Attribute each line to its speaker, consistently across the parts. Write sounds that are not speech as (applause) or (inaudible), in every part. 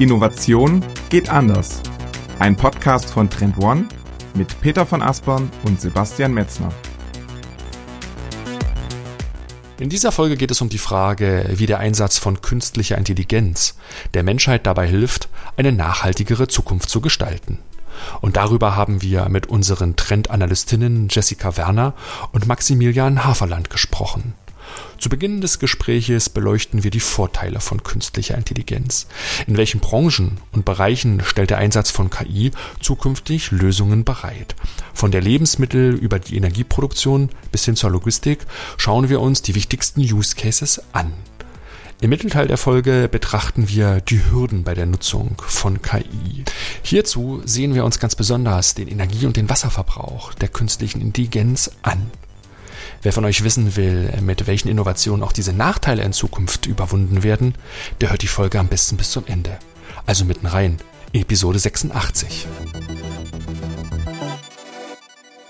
Speaker 1: Innovation geht anders. Ein Podcast von Trend One mit Peter von Aspern und Sebastian Metzner.
Speaker 2: In dieser Folge geht es um die Frage, wie der Einsatz von künstlicher Intelligenz der Menschheit dabei hilft, eine nachhaltigere Zukunft zu gestalten. Und darüber haben wir mit unseren Trendanalystinnen Jessica Werner und Maximilian Haferland gesprochen. Zu Beginn des Gespräches beleuchten wir die Vorteile von künstlicher Intelligenz. In welchen Branchen und Bereichen stellt der Einsatz von KI zukünftig Lösungen bereit? Von der Lebensmittel über die Energieproduktion bis hin zur Logistik schauen wir uns die wichtigsten Use Cases an. Im Mittelteil der Folge betrachten wir die Hürden bei der Nutzung von KI. Hierzu sehen wir uns ganz besonders den Energie- und den Wasserverbrauch der künstlichen Intelligenz an. Wer von euch wissen will, mit welchen Innovationen auch diese Nachteile in Zukunft überwunden werden, der hört die Folge am besten bis zum Ende. Also mitten rein. Episode 86.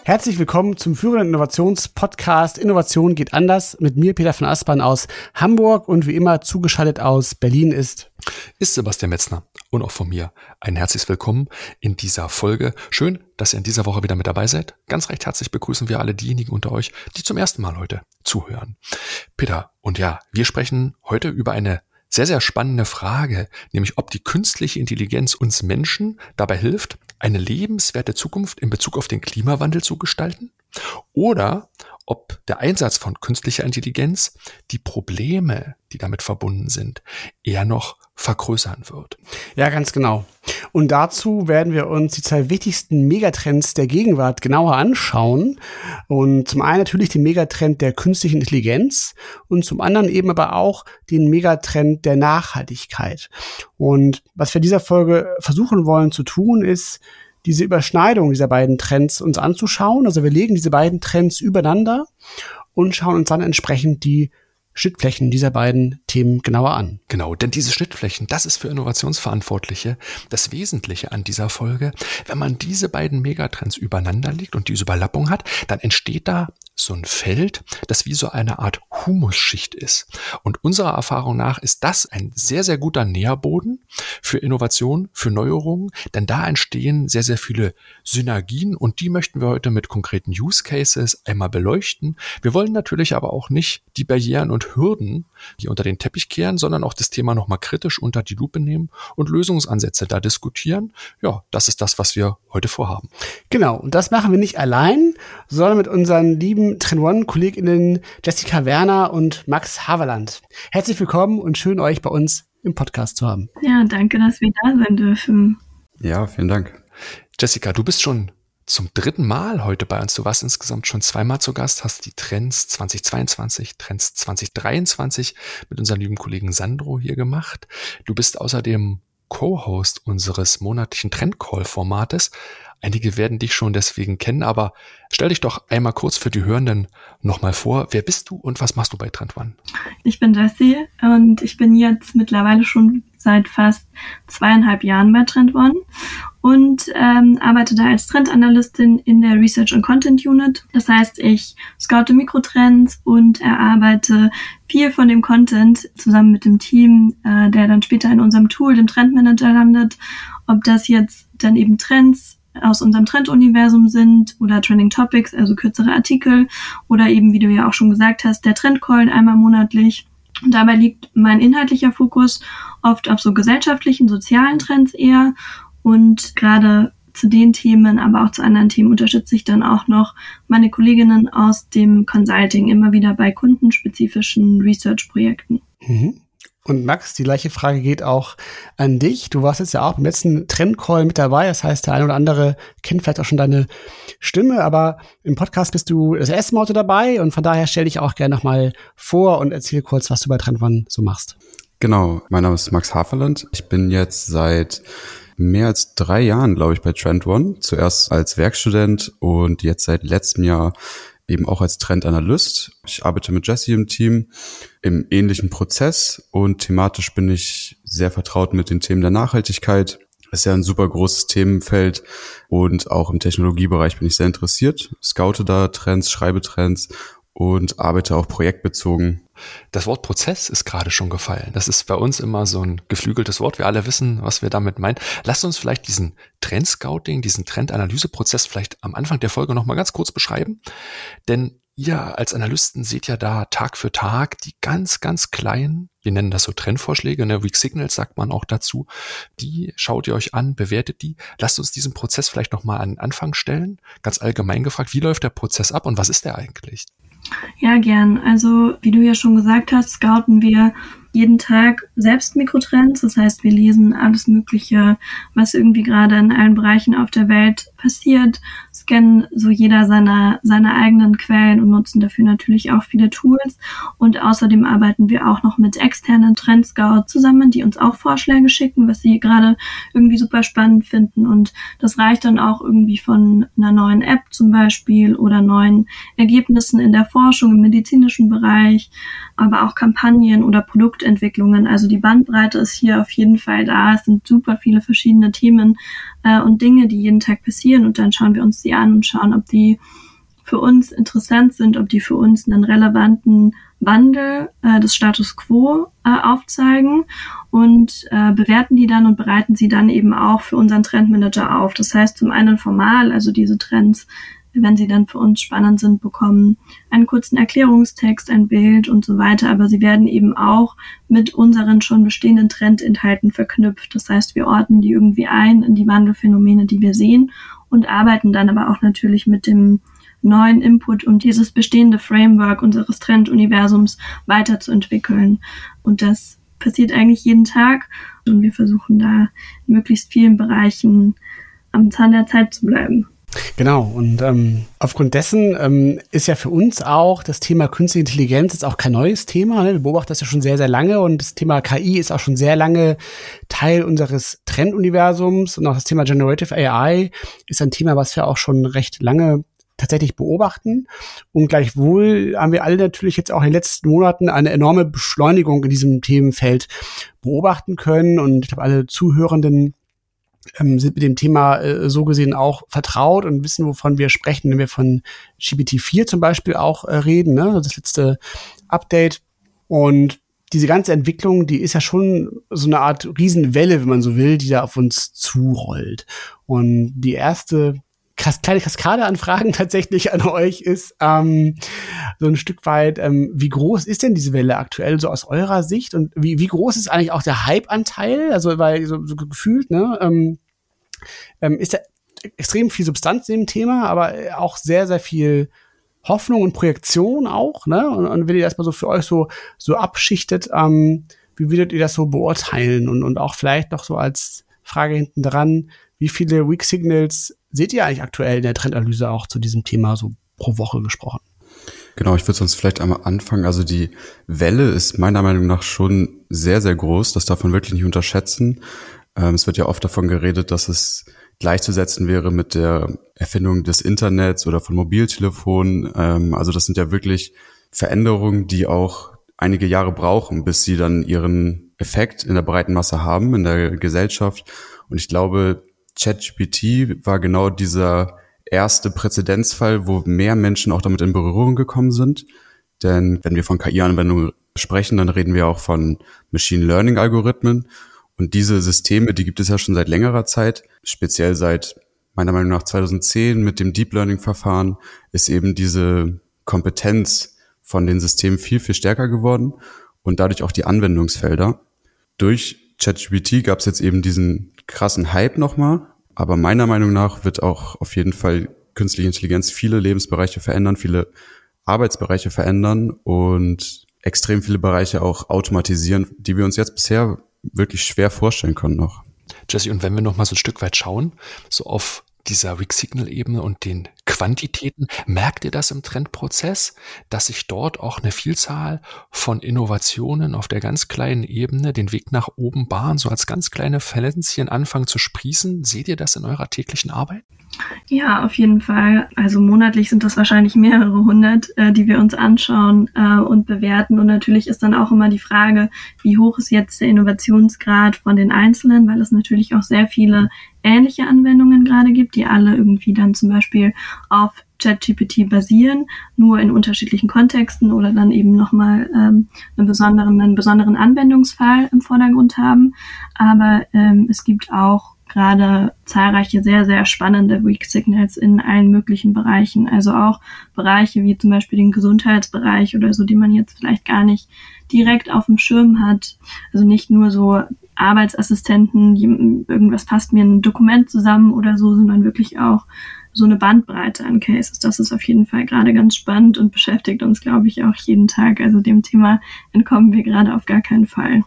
Speaker 3: Herzlich willkommen zum führenden Innovationspodcast Innovation geht anders mit mir Peter von Aspern aus Hamburg und wie immer zugeschaltet aus Berlin ist
Speaker 2: ist Sebastian Metzner und auch von mir ein herzliches Willkommen in dieser Folge. Schön, dass ihr in dieser Woche wieder mit dabei seid. Ganz recht herzlich begrüßen wir alle diejenigen unter euch, die zum ersten Mal heute zuhören. Peter, und ja, wir sprechen heute über eine sehr, sehr spannende Frage, nämlich ob die künstliche Intelligenz uns Menschen dabei hilft, eine lebenswerte Zukunft in Bezug auf den Klimawandel zu gestalten? Oder ob der Einsatz von künstlicher Intelligenz die Probleme, die damit verbunden sind, eher noch vergrößern wird.
Speaker 3: Ja, ganz genau. Und dazu werden wir uns die zwei wichtigsten Megatrends der Gegenwart genauer anschauen. Und zum einen natürlich den Megatrend der künstlichen Intelligenz und zum anderen eben aber auch den Megatrend der Nachhaltigkeit. Und was wir in dieser Folge versuchen wollen zu tun, ist, diese Überschneidung dieser beiden Trends uns anzuschauen. Also wir legen diese beiden Trends übereinander und schauen uns dann entsprechend die Schnittflächen dieser beiden Themen genauer an.
Speaker 2: Genau, denn diese Schnittflächen, das ist für Innovationsverantwortliche das Wesentliche an dieser Folge. Wenn man diese beiden Megatrends übereinander legt und diese Überlappung hat, dann entsteht da so ein Feld, das wie so eine Art Humusschicht ist. Und unserer Erfahrung nach ist das ein sehr, sehr guter Nährboden für Innovation, für Neuerungen, denn da entstehen sehr, sehr viele Synergien und die möchten wir heute mit konkreten Use Cases einmal beleuchten. Wir wollen natürlich aber auch nicht die Barrieren und Hürden hier unter den Teppich kehren, sondern auch das Thema nochmal kritisch unter die Lupe nehmen und Lösungsansätze da diskutieren. Ja, das ist das, was wir heute vorhaben.
Speaker 3: Genau, und das machen wir nicht allein, sondern mit unseren lieben Trend One-KollegInnen Jessica Werner und Max Haverland. Herzlich willkommen und schön, euch bei uns im Podcast zu haben.
Speaker 4: Ja, danke, dass wir da sein dürfen.
Speaker 5: Ja, vielen Dank.
Speaker 2: Jessica, du bist schon zum dritten Mal heute bei uns. Du warst insgesamt schon zweimal zu Gast, hast die Trends 2022, Trends 2023 mit unserem lieben Kollegen Sandro hier gemacht. Du bist außerdem Co-Host unseres monatlichen Trendcall-Formates. Einige werden dich schon deswegen kennen, aber stell dich doch einmal kurz für die Hörenden nochmal vor. Wer bist du und was machst du bei Trend One?
Speaker 4: Ich bin Jessie und ich bin jetzt mittlerweile schon seit fast zweieinhalb Jahren bei Trend One und ähm, arbeite da als Trendanalystin in der Research and Content Unit. Das heißt, ich scoute Mikrotrends und erarbeite viel von dem Content zusammen mit dem Team, äh, der dann später in unserem Tool, dem Trendmanager landet. Ob das jetzt dann eben Trends aus unserem Trenduniversum sind oder Trending Topics, also kürzere Artikel oder eben, wie du ja auch schon gesagt hast, der Trendcall einmal monatlich. Und dabei liegt mein inhaltlicher Fokus oft auf so gesellschaftlichen, sozialen Trends eher und gerade zu den Themen, aber auch zu anderen Themen unterstütze ich dann auch noch meine Kolleginnen aus dem Consulting immer wieder bei kundenspezifischen Research-Projekten.
Speaker 3: Mhm. Und Max, die gleiche Frage geht auch an dich. Du warst jetzt ja auch beim letzten Trendcall mit dabei. Das heißt, der eine oder andere kennt vielleicht auch schon deine Stimme, aber im Podcast bist du das erste Mal dabei und von daher stell dich auch gerne nochmal vor und erzähl kurz, was du bei Trend One so machst.
Speaker 5: Genau, mein Name ist Max Haferland. Ich bin jetzt seit mehr als drei Jahren, glaube ich, bei Trend One. Zuerst als Werkstudent und jetzt seit letztem Jahr eben auch als Trendanalyst. Ich arbeite mit Jesse im Team im ähnlichen Prozess und thematisch bin ich sehr vertraut mit den Themen der Nachhaltigkeit. Das ist ja ein super großes Themenfeld und auch im Technologiebereich bin ich sehr interessiert. Scoute da Trends, schreibe Trends und arbeite auch projektbezogen.
Speaker 2: Das Wort Prozess ist gerade schon gefallen. Das ist bei uns immer so ein geflügeltes Wort. Wir alle wissen, was wir damit meinen. Lasst uns vielleicht diesen Trendscouting, diesen Trendanalyseprozess vielleicht am Anfang der Folge nochmal ganz kurz beschreiben. Denn ihr als Analysten seht ja da Tag für Tag die ganz, ganz kleinen, wir nennen das so Trendvorschläge, ne, Weak Signals sagt man auch dazu, die schaut ihr euch an, bewertet die. Lasst uns diesen Prozess vielleicht nochmal an den Anfang stellen. Ganz allgemein gefragt, wie läuft der Prozess ab und was ist der eigentlich?
Speaker 4: Ja, gern. Also, wie du ja schon gesagt hast, scouten wir jeden Tag selbst Mikrotrends. Das heißt, wir lesen alles Mögliche, was irgendwie gerade in allen Bereichen auf der Welt passiert, scannen so jeder seine, seine eigenen Quellen und nutzen dafür natürlich auch viele Tools. Und außerdem arbeiten wir auch noch mit externen Trendscout zusammen, die uns auch Vorschläge schicken, was sie gerade irgendwie super spannend finden. Und das reicht dann auch irgendwie von einer neuen App zum Beispiel oder neuen Ergebnissen in der Forschung im medizinischen Bereich, aber auch Kampagnen oder Produktentwicklungen. Also die Bandbreite ist hier auf jeden Fall da. Es sind super viele verschiedene Themen äh, und Dinge, die jeden Tag passieren. Und dann schauen wir uns die an und schauen, ob die für uns interessant sind, ob die für uns einen relevanten Wandel äh, des Status quo äh, aufzeigen und äh, bewerten die dann und bereiten sie dann eben auch für unseren Trendmanager auf. Das heißt zum einen formal, also diese Trends wenn sie dann für uns spannend sind, bekommen einen kurzen Erklärungstext, ein Bild und so weiter. Aber sie werden eben auch mit unseren schon bestehenden Trendinhalten verknüpft. Das heißt, wir ordnen die irgendwie ein in die Wandelphänomene, die wir sehen und arbeiten dann aber auch natürlich mit dem neuen Input, um dieses bestehende Framework unseres Trenduniversums weiterzuentwickeln. Und das passiert eigentlich jeden Tag und wir versuchen da in möglichst vielen Bereichen am Zahn der Zeit zu bleiben.
Speaker 3: Genau, und ähm, aufgrund dessen ähm, ist ja für uns auch das Thema Künstliche Intelligenz jetzt auch kein neues Thema. Ne? Wir beobachten das ja schon sehr, sehr lange und das Thema KI ist auch schon sehr lange Teil unseres Trenduniversums und auch das Thema Generative AI ist ein Thema, was wir auch schon recht lange tatsächlich beobachten. Und gleichwohl haben wir alle natürlich jetzt auch in den letzten Monaten eine enorme Beschleunigung in diesem Themenfeld beobachten können. Und ich glaube, alle Zuhörenden ähm, sind mit dem Thema äh, so gesehen auch vertraut und wissen, wovon wir sprechen, wenn wir von GPT-4 zum Beispiel auch äh, reden, ne? das letzte Update. Und diese ganze Entwicklung, die ist ja schon so eine Art Riesenwelle, wenn man so will, die da auf uns zurollt. Und die erste Kas kleine Kaskade an Fragen (laughs) tatsächlich an euch ist ähm, so ein Stück weit, ähm, wie groß ist denn diese Welle aktuell so aus eurer Sicht und wie, wie groß ist eigentlich auch der Hype-Anteil? Also weil so, so gefühlt, ne, ähm, ähm, ist da extrem viel Substanz in dem Thema, aber auch sehr, sehr viel Hoffnung und Projektion auch, ne? Und, und wenn ihr das mal so für euch so, so abschichtet, ähm, wie würdet ihr das so beurteilen? Und, und auch vielleicht noch so als Frage hinten dran, wie viele Weak Signals seht ihr eigentlich aktuell in der Trendanalyse auch zu diesem Thema so pro Woche gesprochen?
Speaker 5: Genau, ich würde sonst vielleicht einmal anfangen. Also die Welle ist meiner Meinung nach schon sehr, sehr groß. Das darf man wirklich nicht unterschätzen. Ähm, es wird ja oft davon geredet, dass es gleichzusetzen wäre mit der Erfindung des Internets oder von Mobiltelefonen. Ähm, also das sind ja wirklich Veränderungen, die auch einige Jahre brauchen, bis sie dann ihren Effekt in der breiten Masse haben, in der Gesellschaft. Und ich glaube, ChatGPT war genau dieser erste Präzedenzfall, wo mehr Menschen auch damit in Berührung gekommen sind. Denn wenn wir von KI-Anwendungen sprechen, dann reden wir auch von Machine Learning-Algorithmen. Und diese Systeme, die gibt es ja schon seit längerer Zeit, speziell seit meiner Meinung nach 2010 mit dem Deep Learning-Verfahren ist eben diese Kompetenz von den Systemen viel, viel stärker geworden und dadurch auch die Anwendungsfelder. Durch ChatGPT gab es jetzt eben diesen krassen Hype nochmal. Aber meiner Meinung nach wird auch auf jeden Fall künstliche Intelligenz viele Lebensbereiche verändern, viele Arbeitsbereiche verändern und extrem viele Bereiche auch automatisieren, die wir uns jetzt bisher wirklich schwer vorstellen können noch.
Speaker 2: Jesse, und wenn wir noch mal so ein Stück weit schauen, so auf dieser Weak-Signal-Ebene und den Quantitäten. Merkt ihr das im Trendprozess, dass sich dort auch eine Vielzahl von Innovationen auf der ganz kleinen Ebene den Weg nach oben bahnen, so als ganz kleine Pflänzchen anfangen zu sprießen? Seht ihr das in eurer täglichen Arbeit?
Speaker 4: Ja, auf jeden Fall. Also monatlich sind das wahrscheinlich mehrere hundert, äh, die wir uns anschauen äh, und bewerten. Und natürlich ist dann auch immer die Frage, wie hoch ist jetzt der Innovationsgrad von den Einzelnen, weil es natürlich auch sehr viele ähnliche Anwendungen gerade gibt, die alle irgendwie dann zum Beispiel auf ChatGPT basieren, nur in unterschiedlichen Kontexten oder dann eben nochmal ähm, einen, besonderen, einen besonderen Anwendungsfall im Vordergrund haben. Aber ähm, es gibt auch gerade zahlreiche sehr, sehr spannende Weak Signals in allen möglichen Bereichen. Also auch Bereiche wie zum Beispiel den Gesundheitsbereich oder so, die man jetzt vielleicht gar nicht direkt auf dem Schirm hat. Also nicht nur so Arbeitsassistenten, irgendwas passt mir ein Dokument zusammen oder so, sondern wirklich auch so eine Bandbreite an Cases. Das ist auf jeden Fall gerade ganz spannend und beschäftigt uns, glaube ich, auch jeden Tag. Also dem Thema entkommen wir gerade auf gar keinen Fall.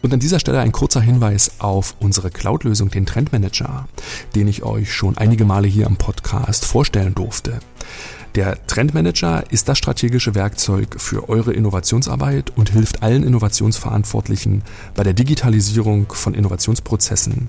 Speaker 2: Und an dieser Stelle ein kurzer Hinweis auf unsere Cloud-Lösung, den Trendmanager, den ich euch schon einige Male hier im Podcast vorstellen durfte. Der Trendmanager ist das strategische Werkzeug für eure Innovationsarbeit und hilft allen Innovationsverantwortlichen bei der Digitalisierung von Innovationsprozessen.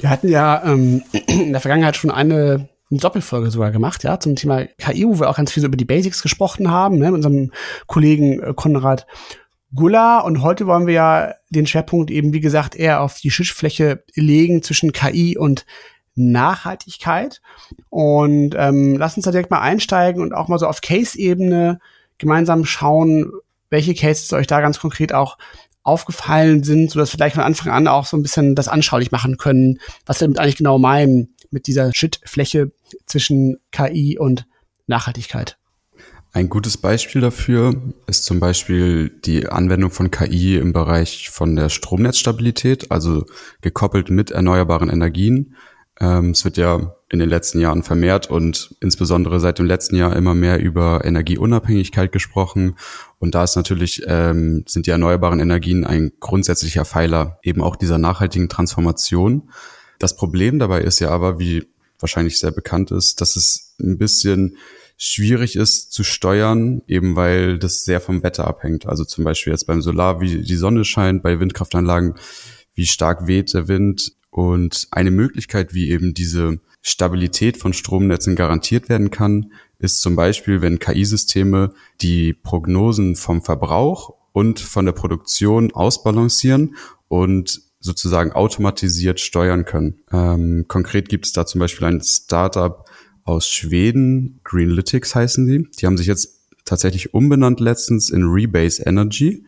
Speaker 3: Wir hatten ja ähm, in der Vergangenheit schon eine, eine Doppelfolge sogar gemacht, ja, zum Thema KI, wo wir auch ganz viel so über die Basics gesprochen haben, ne, mit unserem Kollegen äh, Konrad Guller. Und heute wollen wir ja den Schwerpunkt eben, wie gesagt, eher auf die Schiffsfläche legen zwischen KI und Nachhaltigkeit. Und ähm, lass uns da direkt mal einsteigen und auch mal so auf Case-Ebene gemeinsam schauen, welche Cases euch da ganz konkret auch aufgefallen sind, so dass wir gleich von Anfang an auch so ein bisschen das anschaulich machen können, was wir damit eigentlich genau meinen mit dieser Schnittfläche zwischen KI und Nachhaltigkeit.
Speaker 5: Ein gutes Beispiel dafür ist zum Beispiel die Anwendung von KI im Bereich von der Stromnetzstabilität, also gekoppelt mit erneuerbaren Energien. Ähm, es wird ja in den letzten Jahren vermehrt und insbesondere seit dem letzten Jahr immer mehr über Energieunabhängigkeit gesprochen. Und da ist natürlich, ähm, sind die erneuerbaren Energien ein grundsätzlicher Pfeiler eben auch dieser nachhaltigen Transformation. Das Problem dabei ist ja aber, wie wahrscheinlich sehr bekannt ist, dass es ein bisschen schwierig ist zu steuern, eben weil das sehr vom Wetter abhängt. Also zum Beispiel jetzt beim Solar, wie die Sonne scheint, bei Windkraftanlagen, wie stark weht der Wind. Und eine Möglichkeit, wie eben diese Stabilität von Stromnetzen garantiert werden kann, ist zum Beispiel, wenn KI-Systeme die Prognosen vom Verbrauch und von der Produktion ausbalancieren und sozusagen automatisiert steuern können. Ähm, konkret gibt es da zum Beispiel ein Startup aus Schweden, Greenlytics heißen die. Die haben sich jetzt tatsächlich umbenannt letztens in Rebase Energy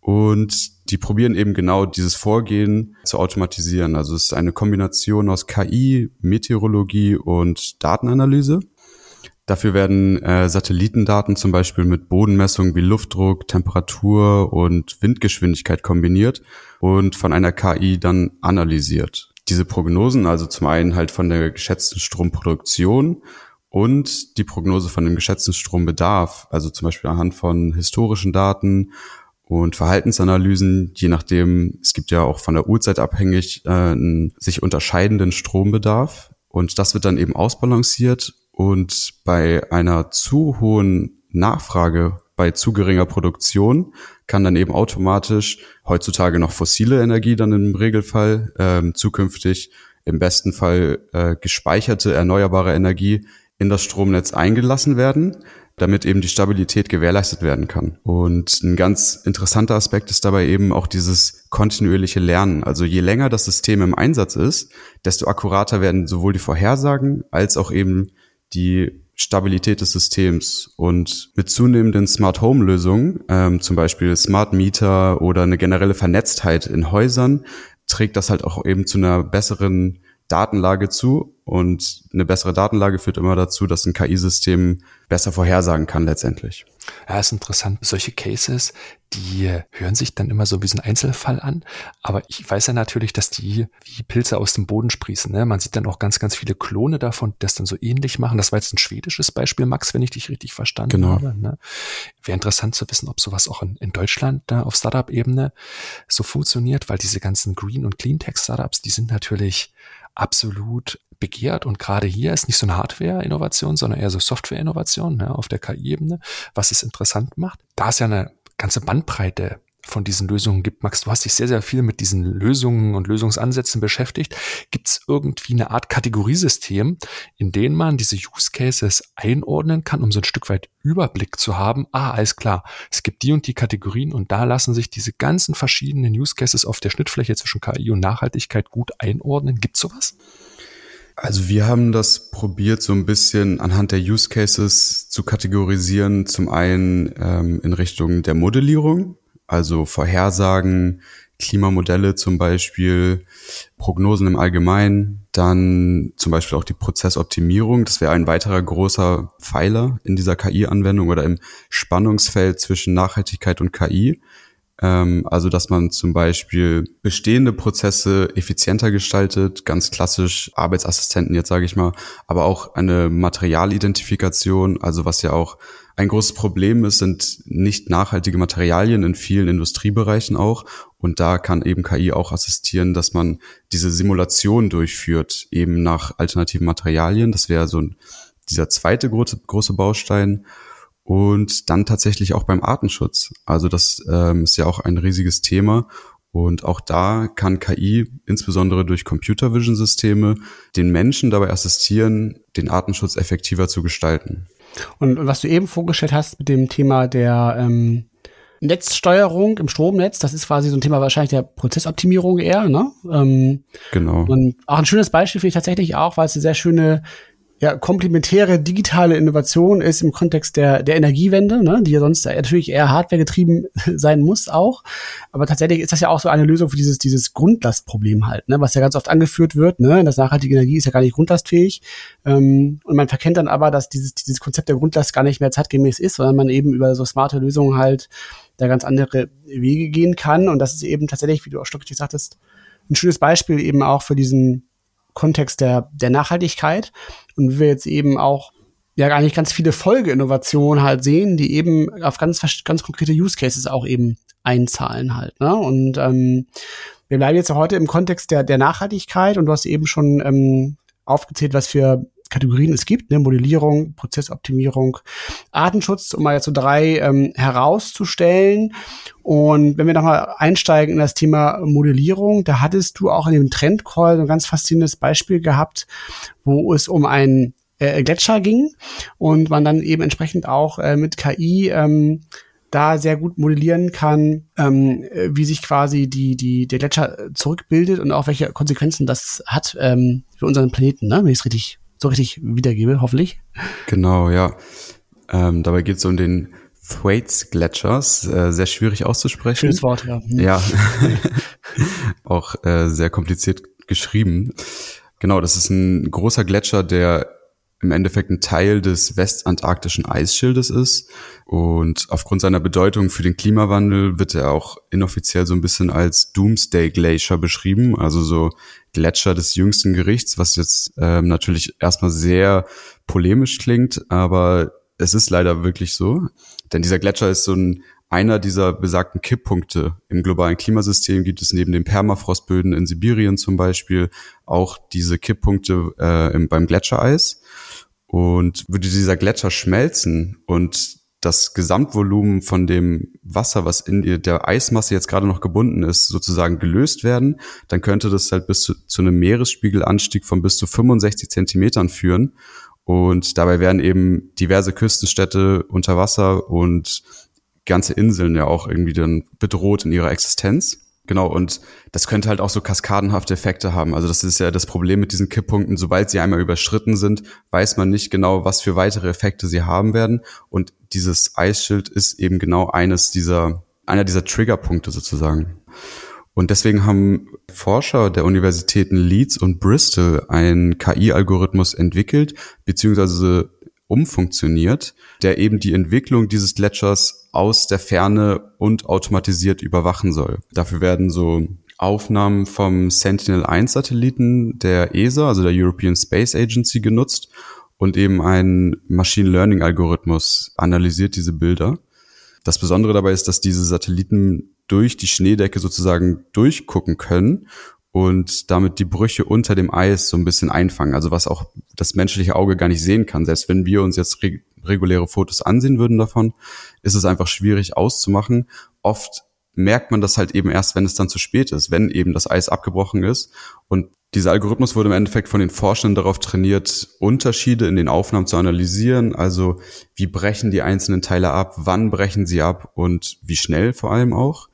Speaker 5: und die probieren eben genau dieses Vorgehen zu automatisieren. Also es ist eine Kombination aus KI, Meteorologie und Datenanalyse. Dafür werden äh, Satellitendaten zum Beispiel mit Bodenmessungen wie Luftdruck, Temperatur und Windgeschwindigkeit kombiniert und von einer KI dann analysiert. Diese Prognosen, also zum einen halt von der geschätzten Stromproduktion und die Prognose von dem geschätzten Strombedarf, also zum Beispiel anhand von historischen Daten und Verhaltensanalysen, je nachdem, es gibt ja auch von der Uhrzeit abhängig äh, einen sich unterscheidenden Strombedarf. Und das wird dann eben ausbalanciert. Und bei einer zu hohen Nachfrage, bei zu geringer Produktion, kann dann eben automatisch heutzutage noch fossile Energie dann im Regelfall, ähm, zukünftig im besten Fall äh, gespeicherte erneuerbare Energie in das Stromnetz eingelassen werden damit eben die Stabilität gewährleistet werden kann. Und ein ganz interessanter Aspekt ist dabei eben auch dieses kontinuierliche Lernen. Also je länger das System im Einsatz ist, desto akkurater werden sowohl die Vorhersagen als auch eben die Stabilität des Systems. Und mit zunehmenden Smart Home Lösungen, ähm, zum Beispiel Smart Meter oder eine generelle Vernetztheit in Häusern, trägt das halt auch eben zu einer besseren Datenlage zu und eine bessere Datenlage führt immer dazu, dass ein KI-System besser vorhersagen kann letztendlich.
Speaker 2: Ja, ist interessant. Solche Cases, die hören sich dann immer so wie so ein Einzelfall an. Aber ich weiß ja natürlich, dass die wie Pilze aus dem Boden sprießen. Ne? Man sieht dann auch ganz, ganz viele Klone davon, die das dann so ähnlich machen. Das war jetzt ein schwedisches Beispiel, Max, wenn ich dich richtig verstanden
Speaker 5: genau.
Speaker 2: habe. Ne? Wäre interessant zu wissen, ob sowas auch in, in Deutschland da auf Startup-Ebene so funktioniert, weil diese ganzen Green- und Clean-Tech-Startups, die sind natürlich absolut begehrt. Und gerade hier ist nicht so eine Hardware-Innovation, sondern eher so Software-Innovation ne, auf der KI-Ebene, was es interessant macht. Da ist ja eine ganze Bandbreite von diesen Lösungen gibt. Max, du hast dich sehr, sehr viel mit diesen Lösungen und Lösungsansätzen beschäftigt. Gibt es irgendwie eine Art Kategoriesystem, in dem man diese Use Cases einordnen kann, um so ein Stück weit Überblick zu haben? Ah, alles klar. Es gibt die und die Kategorien und da lassen sich diese ganzen verschiedenen Use Cases auf der Schnittfläche zwischen KI und Nachhaltigkeit gut einordnen. Gibt sowas?
Speaker 5: Also wir haben das probiert, so ein bisschen anhand der Use Cases zu kategorisieren. Zum einen ähm, in Richtung der Modellierung, also Vorhersagen, Klimamodelle zum Beispiel, Prognosen im Allgemeinen, dann zum Beispiel auch die Prozessoptimierung. Das wäre ein weiterer großer Pfeiler in dieser KI-Anwendung oder im Spannungsfeld zwischen Nachhaltigkeit und KI. Ähm, also, dass man zum Beispiel bestehende Prozesse effizienter gestaltet, ganz klassisch Arbeitsassistenten jetzt sage ich mal, aber auch eine Materialidentifikation, also was ja auch ein großes Problem ist, sind nicht nachhaltige Materialien in vielen Industriebereichen auch. Und da kann eben KI auch assistieren, dass man diese Simulation durchführt, eben nach alternativen Materialien. Das wäre so dieser zweite große, große Baustein und dann tatsächlich auch beim Artenschutz. Also das ähm, ist ja auch ein riesiges Thema. Und auch da kann KI, insbesondere durch Computer Vision Systeme, den Menschen dabei assistieren, den Artenschutz effektiver zu gestalten.
Speaker 3: Und was du eben vorgestellt hast mit dem Thema der ähm, Netzsteuerung im Stromnetz, das ist quasi so ein Thema wahrscheinlich der Prozessoptimierung eher, ne? Ähm,
Speaker 5: genau.
Speaker 3: Und auch ein schönes Beispiel finde ich tatsächlich auch, weil es eine sehr schöne ja, komplementäre digitale Innovation ist im Kontext der, der Energiewende, ne, die ja sonst natürlich eher hardwaregetrieben (laughs) sein muss auch. Aber tatsächlich ist das ja auch so eine Lösung für dieses, dieses Grundlastproblem halt, ne, was ja ganz oft angeführt wird. Ne, das nachhaltige Energie ist ja gar nicht grundlastfähig. Ähm, und man verkennt dann aber, dass dieses, dieses Konzept der Grundlast gar nicht mehr zeitgemäß ist, sondern man eben über so smarte Lösungen halt da ganz andere Wege gehen kann. Und das ist eben tatsächlich, wie du auch stockig sagtest, ein schönes Beispiel eben auch für diesen Kontext der, der Nachhaltigkeit und wir jetzt eben auch ja eigentlich ganz viele Folgeinnovationen halt sehen, die eben auf ganz, ganz konkrete Use Cases auch eben einzahlen halt. Ne? Und ähm, wir bleiben jetzt heute im Kontext der, der Nachhaltigkeit und du hast eben schon ähm, aufgezählt, was für Kategorien es gibt, ne? Modellierung, Prozessoptimierung, Artenschutz, um mal jetzt so drei ähm, herauszustellen. Und wenn wir nochmal einsteigen in das Thema Modellierung, da hattest du auch in dem Trendcall ein ganz faszinierendes Beispiel gehabt, wo es um einen äh, Gletscher ging und man dann eben entsprechend auch äh, mit KI ähm, da sehr gut modellieren kann, ähm, wie sich quasi die, die, der Gletscher zurückbildet und auch welche Konsequenzen das hat ähm, für unseren Planeten, ne? wenn ich es richtig so richtig wiedergebe, hoffentlich.
Speaker 5: Genau, ja. Ähm, dabei geht es um den Thwaites Gletschers, äh, sehr schwierig auszusprechen.
Speaker 3: Schönes Wort, ja.
Speaker 5: Mhm. Ja, (laughs) auch äh, sehr kompliziert geschrieben. Genau, das ist ein großer Gletscher, der im Endeffekt ein Teil des westantarktischen Eisschildes ist. Und aufgrund seiner Bedeutung für den Klimawandel wird er auch inoffiziell so ein bisschen als Doomsday Glacier beschrieben, also so Gletscher des jüngsten Gerichts, was jetzt ähm, natürlich erstmal sehr polemisch klingt, aber es ist leider wirklich so. Denn dieser Gletscher ist so ein einer dieser besagten Kipppunkte im globalen Klimasystem gibt es neben den Permafrostböden in Sibirien zum Beispiel auch diese Kipppunkte äh, im, beim Gletschereis. Und würde dieser Gletscher schmelzen und das Gesamtvolumen von dem Wasser, was in der Eismasse jetzt gerade noch gebunden ist, sozusagen gelöst werden, dann könnte das halt bis zu, zu einem Meeresspiegelanstieg von bis zu 65 Zentimetern führen. Und dabei werden eben diverse Küstenstädte unter Wasser und ganze Inseln ja auch irgendwie dann bedroht in ihrer Existenz. Genau, und das könnte halt auch so kaskadenhafte Effekte haben. Also das ist ja das Problem mit diesen Kipppunkten. Sobald sie einmal überschritten sind, weiß man nicht genau, was für weitere Effekte sie haben werden. Und dieses Eisschild ist eben genau eines dieser, einer dieser Triggerpunkte sozusagen. Und deswegen haben Forscher der Universitäten Leeds und Bristol einen KI-Algorithmus entwickelt, beziehungsweise umfunktioniert, der eben die Entwicklung dieses Gletschers aus der Ferne und automatisiert überwachen soll. Dafür werden so Aufnahmen vom Sentinel-1-Satelliten der ESA, also der European Space Agency, genutzt und eben ein Machine Learning-Algorithmus analysiert diese Bilder. Das Besondere dabei ist, dass diese Satelliten durch die Schneedecke sozusagen durchgucken können und damit die Brüche unter dem Eis so ein bisschen einfangen. Also was auch das menschliche Auge gar nicht sehen kann. Selbst wenn wir uns jetzt reg reguläre Fotos ansehen würden davon, ist es einfach schwierig auszumachen. Oft merkt man das halt eben erst, wenn es dann zu spät ist, wenn eben das Eis abgebrochen ist. Und dieser Algorithmus wurde im Endeffekt von den Forschenden darauf trainiert, Unterschiede in den Aufnahmen zu analysieren. Also wie brechen die einzelnen Teile ab, wann brechen sie ab und wie schnell vor allem auch.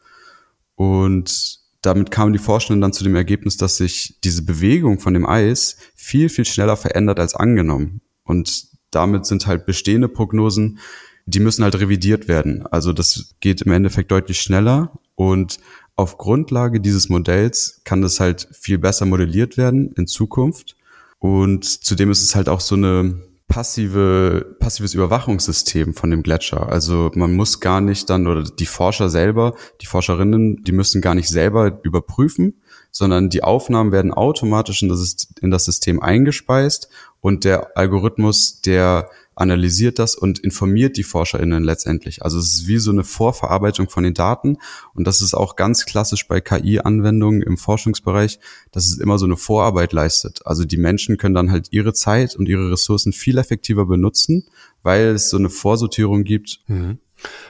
Speaker 5: Und damit kamen die Forschenden dann zu dem Ergebnis, dass sich diese Bewegung von dem Eis viel, viel schneller verändert als angenommen. Und damit sind halt bestehende Prognosen, die müssen halt revidiert werden. Also das geht im Endeffekt deutlich schneller und auf Grundlage dieses Modells kann das halt viel besser modelliert werden in Zukunft. Und zudem ist es halt auch so eine passive, passives Überwachungssystem von dem Gletscher. Also man muss gar nicht dann, oder die Forscher selber, die Forscherinnen, die müssen gar nicht selber überprüfen, sondern die Aufnahmen werden automatisch in das, in das System eingespeist und der Algorithmus, der analysiert das und informiert die ForscherInnen letztendlich. Also es ist wie so eine Vorverarbeitung von den Daten und das ist auch ganz klassisch bei KI-Anwendungen im Forschungsbereich, dass es immer so eine Vorarbeit leistet. Also die Menschen können dann halt ihre Zeit und ihre Ressourcen viel effektiver benutzen, weil es so eine Vorsortierung gibt.
Speaker 2: Mhm.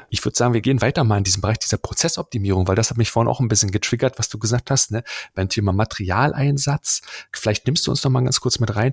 Speaker 2: Ich würde sagen, wir gehen weiter mal in diesem Bereich dieser Prozessoptimierung, weil das hat mich vorhin auch ein bisschen getriggert, was du gesagt hast, ne? beim Thema Materialeinsatz. Vielleicht nimmst du uns noch mal ganz kurz mit rein,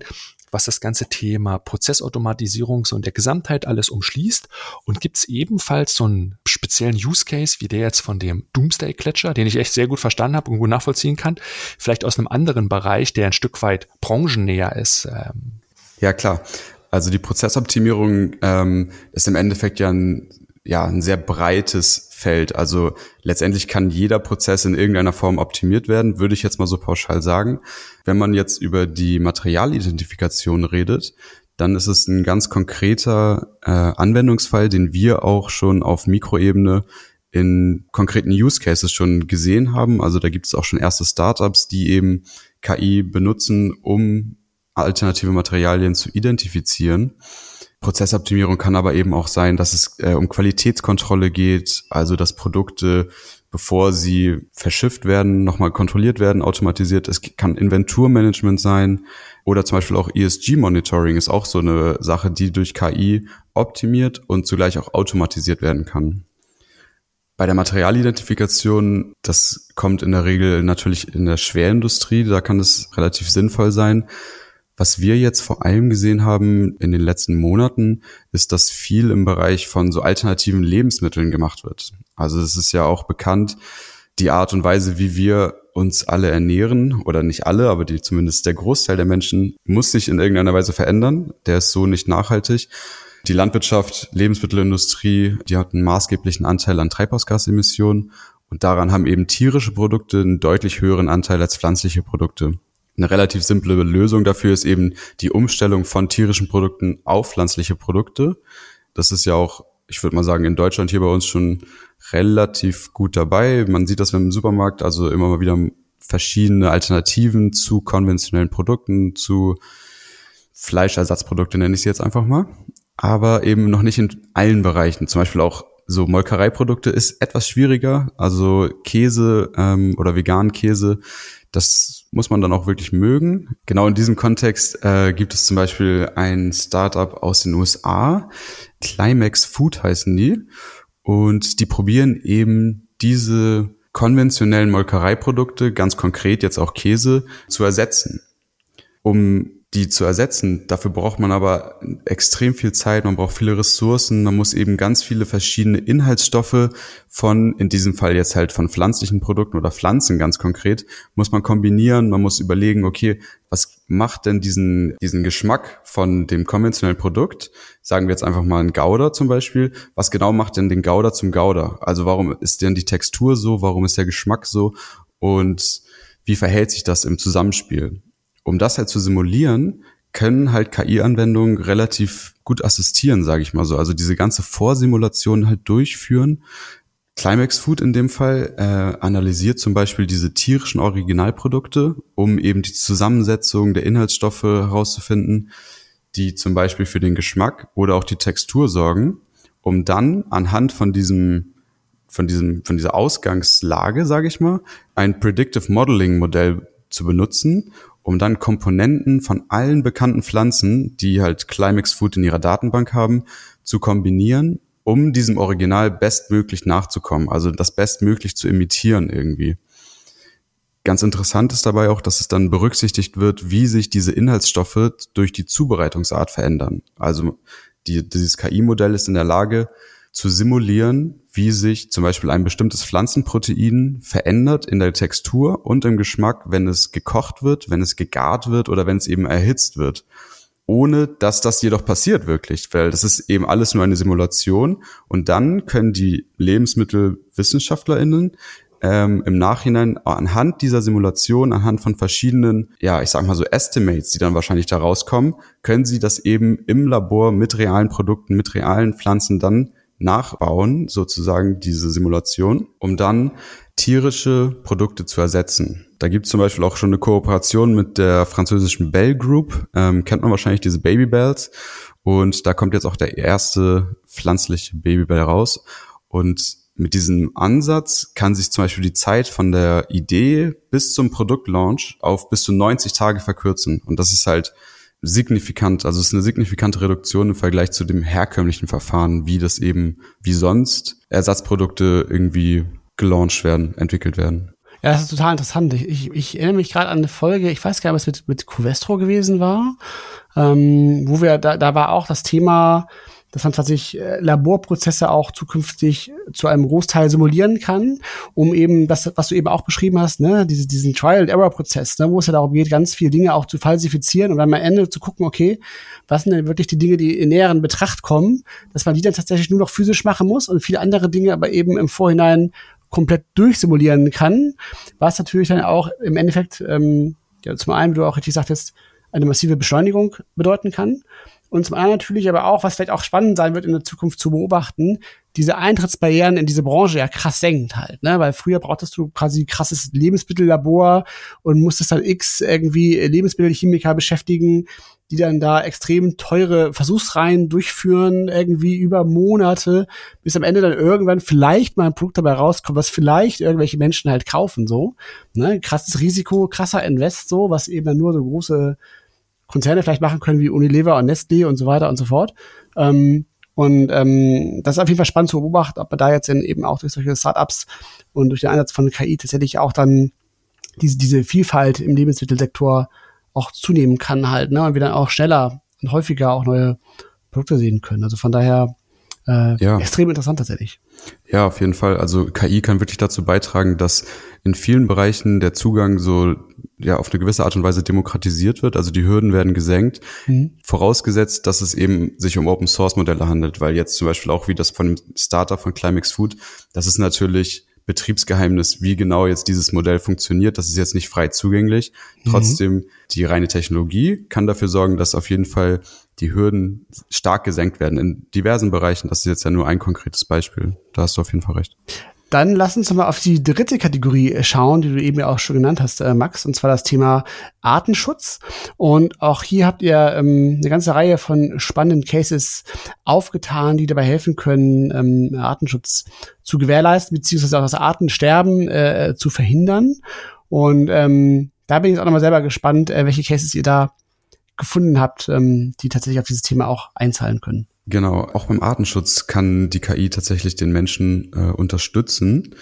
Speaker 2: was das ganze Thema Prozessautomatisierung so in der Gesamtheit alles umschließt. Und gibt es ebenfalls so einen speziellen Use Case, wie der jetzt von dem Doomsday-Gletscher, den ich echt sehr gut verstanden habe und gut nachvollziehen kann, vielleicht aus einem anderen Bereich, der ein Stück weit branchennäher ist? Ähm.
Speaker 5: Ja, klar. Also die Prozessoptimierung ähm, ist im Endeffekt ja ein ja, ein sehr breites Feld. Also letztendlich kann jeder Prozess in irgendeiner Form optimiert werden, würde ich jetzt mal so pauschal sagen. Wenn man jetzt über die Materialidentifikation redet, dann ist es ein ganz konkreter äh, Anwendungsfall, den wir auch schon auf Mikroebene in konkreten Use Cases schon gesehen haben. Also da gibt es auch schon erste Startups, die eben KI benutzen, um alternative Materialien zu identifizieren. Prozessoptimierung kann aber eben auch sein, dass es äh, um Qualitätskontrolle geht, also dass Produkte, bevor sie verschifft werden, nochmal kontrolliert werden, automatisiert. Es kann Inventurmanagement sein oder zum Beispiel auch ESG-Monitoring ist auch so eine Sache, die durch KI optimiert und zugleich auch automatisiert werden kann. Bei der Materialidentifikation, das kommt in der Regel natürlich in der Schwerindustrie, da kann es relativ sinnvoll sein. Was wir jetzt vor allem gesehen haben in den letzten Monaten, ist, dass viel im Bereich von so alternativen Lebensmitteln gemacht wird. Also es ist ja auch bekannt, die Art und Weise, wie wir uns alle ernähren, oder nicht alle, aber die, zumindest der Großteil der Menschen, muss sich in irgendeiner Weise verändern. Der ist so nicht nachhaltig. Die Landwirtschaft, Lebensmittelindustrie, die hat einen maßgeblichen Anteil an Treibhausgasemissionen und daran haben eben tierische Produkte einen deutlich höheren Anteil als pflanzliche Produkte. Eine relativ simple Lösung dafür ist eben die Umstellung von tierischen Produkten auf pflanzliche Produkte. Das ist ja auch, ich würde mal sagen, in Deutschland hier bei uns schon relativ gut dabei. Man sieht das im Supermarkt, also immer mal wieder verschiedene Alternativen zu konventionellen Produkten, zu Fleischersatzprodukte nenne ich sie jetzt einfach mal. Aber eben noch nicht in allen Bereichen. Zum Beispiel auch so Molkereiprodukte ist etwas schwieriger. Also Käse ähm, oder veganen Käse das muss man dann auch wirklich mögen. Genau in diesem Kontext äh, gibt es zum Beispiel ein Startup aus den USA, Climax Food heißen die, und die probieren eben diese konventionellen Molkereiprodukte, ganz konkret jetzt auch Käse, zu ersetzen. Um die zu ersetzen. Dafür braucht man aber extrem viel Zeit, man braucht viele Ressourcen, man muss eben ganz viele verschiedene Inhaltsstoffe von, in diesem Fall jetzt halt von pflanzlichen Produkten oder Pflanzen ganz konkret, muss man kombinieren, man muss überlegen, okay, was macht denn diesen, diesen Geschmack von dem konventionellen Produkt? Sagen wir jetzt einfach mal ein Gouda zum Beispiel. Was genau macht denn den Gouda zum Gouda? Also warum ist denn die Textur so? Warum ist der Geschmack so? Und wie verhält sich das im Zusammenspiel? Um das halt zu simulieren, können halt KI-Anwendungen relativ gut assistieren, sage ich mal so. Also diese ganze Vorsimulation halt durchführen. Climax Food in dem Fall äh, analysiert zum Beispiel diese tierischen Originalprodukte, um eben die Zusammensetzung der Inhaltsstoffe herauszufinden, die zum Beispiel für den Geschmack oder auch die Textur sorgen, um dann anhand von diesem von diesem von dieser Ausgangslage, sage ich mal, ein Predictive Modeling Modell zu benutzen, um dann Komponenten von allen bekannten Pflanzen, die halt Climax Food in ihrer Datenbank haben, zu kombinieren, um diesem Original bestmöglich nachzukommen, also das bestmöglich zu imitieren irgendwie. Ganz interessant ist dabei auch, dass es dann berücksichtigt wird, wie sich diese Inhaltsstoffe durch die Zubereitungsart verändern. Also die, dieses KI-Modell ist in der Lage zu simulieren, wie sich zum Beispiel ein bestimmtes Pflanzenprotein verändert in der Textur und im Geschmack, wenn es gekocht wird, wenn es gegart wird oder wenn es eben erhitzt wird. Ohne dass das jedoch passiert wirklich, weil das ist eben alles nur eine Simulation und dann können die Lebensmittelwissenschaftlerinnen ähm, im Nachhinein anhand dieser Simulation, anhand von verschiedenen, ja, ich sag mal so Estimates, die dann wahrscheinlich da rauskommen, können sie das eben im Labor mit realen Produkten, mit realen Pflanzen dann nachbauen, sozusagen diese Simulation, um dann tierische Produkte zu ersetzen. Da gibt es zum Beispiel auch schon eine Kooperation mit der französischen Bell Group, ähm, kennt man wahrscheinlich diese Babybells. Und da kommt jetzt auch der erste pflanzliche Babybell raus. Und mit diesem Ansatz kann sich zum Beispiel die Zeit von der Idee bis zum Produktlaunch auf bis zu 90 Tage verkürzen. Und das ist halt signifikant, also es ist eine signifikante Reduktion im Vergleich zu dem herkömmlichen Verfahren, wie das eben, wie sonst Ersatzprodukte irgendwie gelauncht werden, entwickelt werden.
Speaker 3: Ja, das ist total interessant. Ich, ich, ich erinnere mich gerade an eine Folge, ich weiß gar nicht, was mit, mit Covestro gewesen war, ähm, wo wir, da, da war auch das Thema, dass man tatsächlich äh, Laborprozesse auch zukünftig zu einem Großteil simulieren kann, um eben das, was du eben auch beschrieben hast, ne, diese, diesen Trial-and-Error-Prozess, ne, wo es ja darum geht, ganz viele Dinge auch zu falsifizieren und dann am Ende zu gucken, okay, was sind denn wirklich die Dinge, die in näheren Betracht kommen, dass man die dann tatsächlich nur noch physisch machen muss und viele andere Dinge aber eben im Vorhinein komplett durchsimulieren kann, was natürlich dann auch im Endeffekt, ähm, ja, zum einen, wie du auch richtig sagtest, eine massive Beschleunigung bedeuten kann. Und zum anderen natürlich aber auch, was vielleicht auch spannend sein wird in der Zukunft zu beobachten, diese Eintrittsbarrieren in diese Branche ja krass senkt halt, ne? Weil früher brauchtest du quasi krasses Lebensmittellabor und musstest dann x irgendwie Lebensmittelchemiker beschäftigen, die dann da extrem teure Versuchsreihen durchführen, irgendwie über Monate, bis am Ende dann irgendwann vielleicht mal ein Produkt dabei rauskommt, was vielleicht irgendwelche Menschen halt kaufen, so. Ne? Krasses Risiko, krasser Invest, so, was eben dann nur so große Konzerne vielleicht machen können wie Unilever und Nestlé und so weiter und so fort. Ähm, und ähm, das ist auf jeden Fall spannend zu beobachten, ob man da jetzt eben auch durch solche Startups und durch den Einsatz von KI tatsächlich auch dann diese, diese Vielfalt im Lebensmittelsektor auch zunehmen kann halt, ne? Und wir dann auch schneller und häufiger auch neue Produkte sehen können. Also von daher äh, ja. extrem interessant tatsächlich.
Speaker 5: Ja, auf jeden Fall. Also KI kann wirklich dazu beitragen, dass in vielen Bereichen der Zugang so ja auf eine gewisse Art und Weise demokratisiert wird. Also die Hürden werden gesenkt, mhm. vorausgesetzt, dass es eben sich um Open Source Modelle handelt, weil jetzt zum Beispiel auch wie das von dem Startup von Climax Food, das ist natürlich Betriebsgeheimnis, wie genau jetzt dieses Modell funktioniert. Das ist jetzt nicht frei zugänglich. Mhm. Trotzdem, die reine Technologie kann dafür sorgen, dass auf jeden Fall die Hürden stark gesenkt werden in diversen Bereichen. Das ist jetzt ja nur ein konkretes Beispiel. Da hast du auf jeden Fall recht.
Speaker 3: Dann lass uns mal auf die dritte Kategorie äh, schauen, die du eben ja auch schon genannt hast, äh, Max, und zwar das Thema Artenschutz. Und auch hier habt ihr ähm, eine ganze Reihe von spannenden Cases aufgetan, die dabei helfen können, ähm, Artenschutz zu gewährleisten, beziehungsweise auch das Artensterben äh, zu verhindern. Und ähm, da bin ich jetzt auch nochmal selber gespannt, äh, welche Cases ihr da gefunden habt, ähm, die tatsächlich auf dieses Thema auch einzahlen können.
Speaker 5: Genau, auch beim Artenschutz kann die KI tatsächlich den Menschen äh, unterstützen.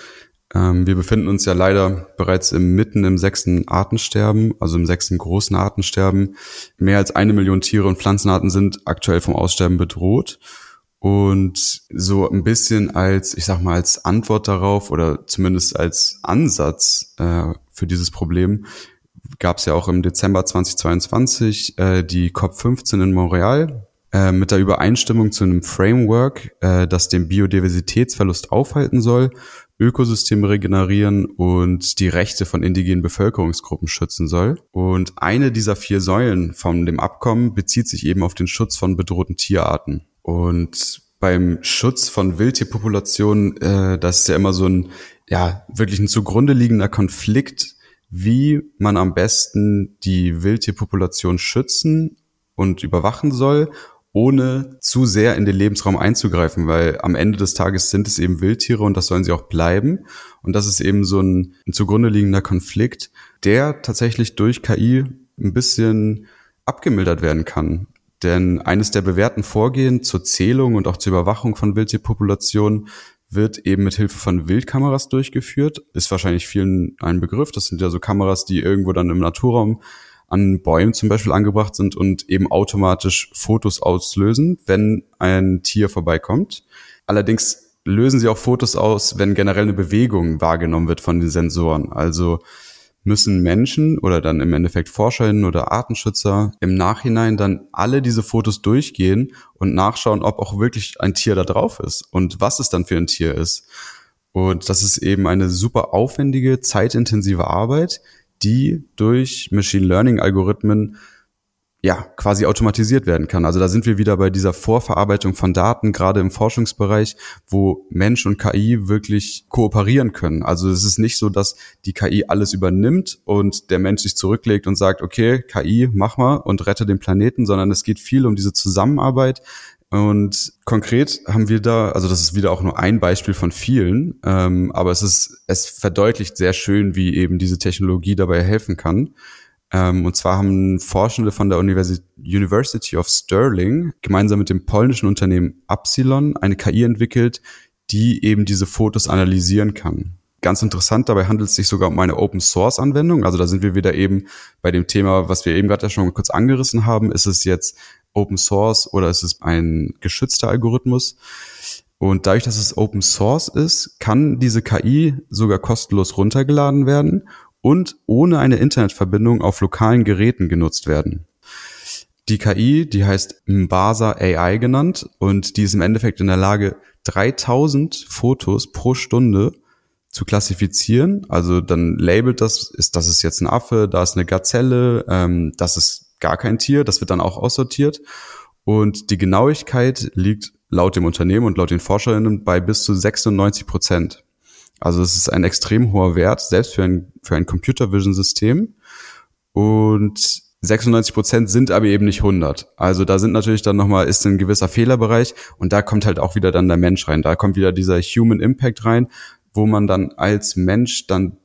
Speaker 5: Ähm, wir befinden uns ja leider bereits im mitten im sechsten Artensterben, also im sechsten großen Artensterben. Mehr als eine Million Tiere und Pflanzenarten sind aktuell vom Aussterben bedroht. Und so ein bisschen als, ich sag mal, als Antwort darauf oder zumindest als Ansatz äh, für dieses Problem gab es ja auch im Dezember 2022 äh, die COP15 in Montreal äh, mit der Übereinstimmung zu einem Framework, äh, das den Biodiversitätsverlust aufhalten soll, Ökosysteme regenerieren und die Rechte von indigenen Bevölkerungsgruppen schützen soll. Und eine dieser vier Säulen von dem Abkommen bezieht sich eben auf den Schutz von bedrohten Tierarten. Und beim Schutz von Wildtierpopulationen, äh, das ist ja immer so ein, ja, wirklich ein zugrunde liegender Konflikt, wie man am besten die Wildtierpopulation schützen und überwachen soll, ohne zu sehr in den Lebensraum einzugreifen, weil am Ende des Tages sind es eben Wildtiere und das sollen sie auch bleiben. Und das ist eben so ein, ein zugrunde liegender Konflikt, der tatsächlich durch KI ein bisschen abgemildert werden kann. Denn eines der bewährten Vorgehen zur Zählung und auch zur Überwachung von Wildtierpopulationen wird eben mit Hilfe von Wildkameras durchgeführt. Ist wahrscheinlich vielen ein Begriff. Das sind ja so Kameras, die irgendwo dann im Naturraum an Bäumen zum Beispiel angebracht sind und eben automatisch Fotos auslösen, wenn ein Tier vorbeikommt. Allerdings lösen sie auch Fotos aus, wenn generell eine Bewegung wahrgenommen wird von den Sensoren. Also müssen Menschen oder dann im Endeffekt Forscherinnen oder Artenschützer im Nachhinein dann alle diese Fotos durchgehen und nachschauen, ob auch wirklich ein Tier da drauf ist und was es dann für ein Tier ist. Und das ist eben eine super aufwendige, zeitintensive Arbeit, die durch Machine Learning Algorithmen ja, quasi automatisiert werden kann. Also da sind wir wieder bei dieser Vorverarbeitung von Daten, gerade im Forschungsbereich, wo Mensch und KI wirklich kooperieren können. Also es ist nicht so, dass die KI alles übernimmt und der Mensch sich zurücklegt und sagt, okay, KI, mach mal und rette den Planeten, sondern es geht viel um diese Zusammenarbeit. Und konkret haben wir da, also das ist wieder auch nur ein Beispiel von vielen, ähm, aber es ist, es verdeutlicht sehr schön, wie eben diese Technologie dabei helfen kann. Ähm, und zwar haben Forschende von der Universi University of Stirling gemeinsam mit dem polnischen Unternehmen Epsilon eine KI entwickelt, die eben diese Fotos analysieren kann. Ganz interessant, dabei handelt es sich sogar um eine Open Source Anwendung. Also da sind wir wieder eben bei dem Thema, was wir eben gerade schon kurz angerissen haben. Ist es jetzt Open Source oder ist es ein geschützter Algorithmus? Und dadurch, dass es Open Source ist, kann diese KI sogar kostenlos runtergeladen werden und ohne eine Internetverbindung auf lokalen Geräten genutzt werden. Die KI, die heißt Mbasa AI genannt und die ist im Endeffekt in der Lage, 3000 Fotos pro Stunde zu klassifizieren. Also dann labelt das, ist das ist jetzt ein Affe, da ist eine Gazelle, ähm, das ist gar kein Tier, das wird dann auch aussortiert. Und die Genauigkeit liegt laut dem Unternehmen und laut den Forscherinnen bei bis zu 96 Prozent. Also es ist ein extrem hoher Wert, selbst für ein, für ein Computer Vision System. Und 96 Prozent sind aber eben nicht 100. Also da sind natürlich dann nochmal, ist ein gewisser Fehlerbereich und da kommt halt auch wieder dann der Mensch rein. Da kommt wieder dieser Human Impact rein, wo man dann als Mensch dann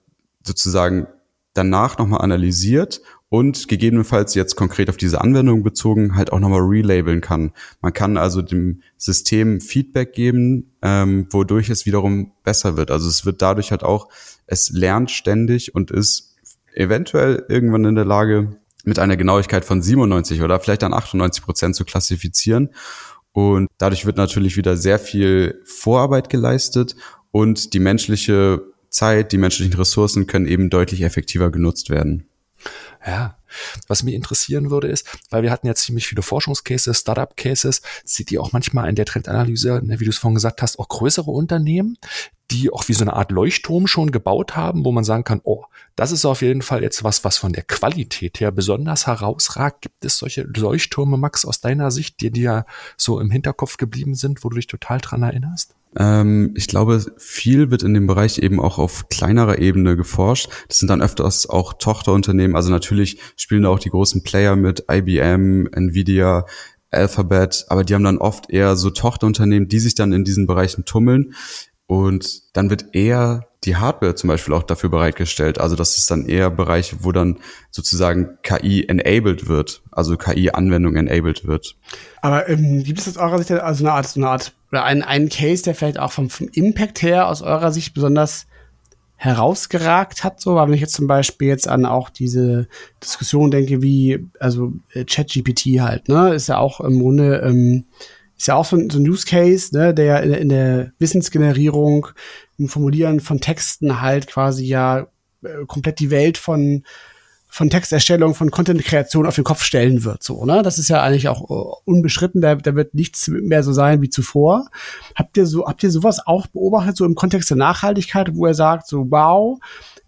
Speaker 5: sozusagen danach nochmal analysiert und gegebenenfalls jetzt konkret auf diese Anwendung bezogen halt auch nochmal relabeln kann. Man kann also dem System Feedback geben, ähm, wodurch es wiederum besser wird. Also es wird dadurch halt auch, es lernt ständig und ist eventuell irgendwann in der Lage, mit einer Genauigkeit von 97 oder vielleicht dann 98 Prozent zu klassifizieren. Und dadurch wird natürlich wieder sehr viel Vorarbeit geleistet und die menschliche Zeit, die menschlichen Ressourcen können eben deutlich effektiver genutzt werden.
Speaker 2: Ja, was mich interessieren würde ist, weil wir hatten ja ziemlich viele Forschungscases, Startup-Cases, sieht ihr auch manchmal in der Trendanalyse, ne, wie du es vorhin gesagt hast, auch größere Unternehmen, die auch wie so eine Art Leuchtturm schon gebaut haben, wo man sagen kann, oh, das ist auf jeden Fall jetzt was, was von der Qualität her besonders herausragt. Gibt es solche Leuchttürme, Max, aus deiner Sicht, die dir so im Hinterkopf geblieben sind, wo du dich total dran erinnerst?
Speaker 5: Ähm, ich glaube, viel wird in dem Bereich eben auch auf kleinerer Ebene geforscht. Das sind dann öfters auch Tochterunternehmen. Also natürlich spielen da auch die großen Player mit, IBM, Nvidia, Alphabet, aber die haben dann oft eher so Tochterunternehmen, die sich dann in diesen Bereichen tummeln. Und dann wird eher die Hardware zum Beispiel auch dafür bereitgestellt. Also das ist dann eher Bereich, wo dann sozusagen KI enabled wird, also KI-Anwendung enabled wird.
Speaker 3: Aber ähm, gibt es aus eurer Sicht also eine Art, so eine Art oder ein, ein Case, der vielleicht auch vom, vom Impact her aus eurer Sicht besonders herausgeragt hat, so, weil wenn ich jetzt zum Beispiel jetzt an auch diese Diskussion denke, wie, also äh, ChatGPT halt, ne, ist ja auch im Grunde, ähm, ist ja auch so ein, so ein Use Case, ne, der in, in der Wissensgenerierung, im Formulieren von Texten halt quasi ja äh, komplett die Welt von von Texterstellung, von Content-Kreation auf den Kopf stellen wird. So, ne? Das ist ja eigentlich auch uh, unbestritten, da, da wird nichts mehr so sein wie zuvor. Habt ihr so, habt ihr sowas auch beobachtet, so im Kontext der Nachhaltigkeit, wo er sagt, so wow,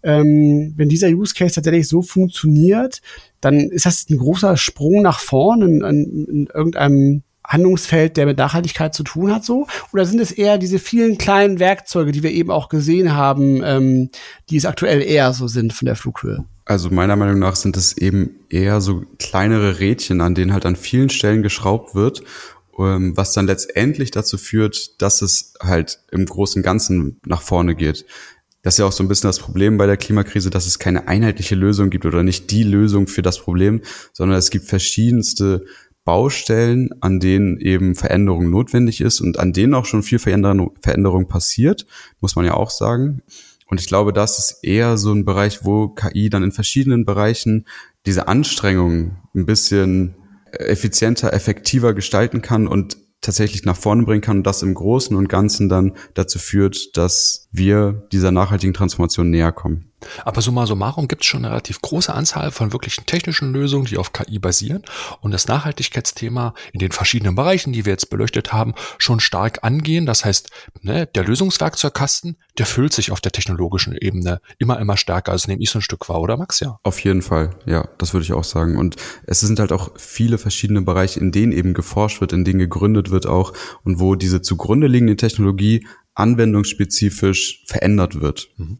Speaker 3: ähm, wenn dieser Use Case tatsächlich so funktioniert, dann ist das ein großer Sprung nach vorn in, in, in irgendeinem Handlungsfeld, der mit Nachhaltigkeit zu tun hat, so? Oder sind es eher diese vielen kleinen Werkzeuge, die wir eben auch gesehen haben, ähm, die es aktuell eher so sind von der Flughöhe?
Speaker 5: Also meiner Meinung nach sind es eben eher so kleinere Rädchen, an denen halt an vielen Stellen geschraubt wird, ähm, was dann letztendlich dazu führt, dass es halt im Großen Ganzen nach vorne geht. Das ist ja auch so ein bisschen das Problem bei der Klimakrise, dass es keine einheitliche Lösung gibt oder nicht die Lösung für das Problem, sondern es gibt verschiedenste Baustellen, an denen eben Veränderung notwendig ist und an denen auch schon viel Veränderung passiert, muss man ja auch sagen. Und ich glaube, das ist eher so ein Bereich, wo KI dann in verschiedenen Bereichen diese Anstrengungen ein bisschen effizienter, effektiver gestalten kann und tatsächlich nach vorne bringen kann und das im Großen und Ganzen dann dazu führt, dass wir dieser nachhaltigen Transformation näher kommen.
Speaker 2: Aber summa summarum gibt es schon eine relativ große Anzahl von wirklichen technischen Lösungen, die auf KI basieren und das Nachhaltigkeitsthema in den verschiedenen Bereichen, die wir jetzt beleuchtet haben, schon stark angehen. Das heißt, ne, der Lösungswerkzeugkasten, der füllt sich auf der technologischen Ebene immer, immer stärker. Also nehme ich so ein Stück wahr, oder Max? Ja.
Speaker 5: Auf jeden Fall, ja, das würde ich auch sagen. Und es sind halt auch viele verschiedene Bereiche, in denen eben geforscht wird, in denen gegründet wird auch und wo diese zugrunde liegende Technologie anwendungsspezifisch verändert wird. Mhm.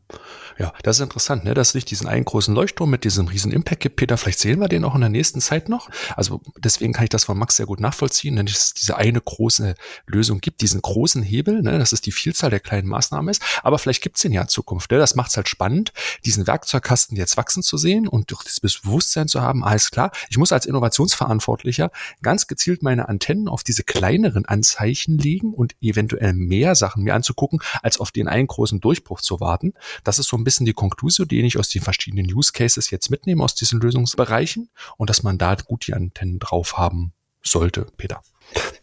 Speaker 2: Ja, das ist interessant, ne? dass nicht diesen einen großen Leuchtturm mit diesem riesen Impact gibt, Peter. Vielleicht sehen wir den auch in der nächsten Zeit noch. Also deswegen kann ich das von Max sehr gut nachvollziehen, denn es diese eine große Lösung gibt, diesen großen Hebel, ne? dass es die Vielzahl der kleinen Maßnahmen ist. Aber vielleicht gibt es den ja in Zukunft. Ne? Das macht es halt spannend, diesen Werkzeugkasten jetzt wachsen zu sehen und durch das Bewusstsein zu haben, alles klar, ich muss als Innovationsverantwortlicher ganz gezielt meine Antennen auf diese kleineren Anzeichen legen und eventuell mehr Sachen mir anzugucken, als auf den einen großen Durchbruch zu warten. Das ist so ein bisschen die Konklusion, die ich aus den verschiedenen Use Cases jetzt mitnehme, aus diesen Lösungsbereichen und dass man da gut die Antennen drauf haben sollte, Peter.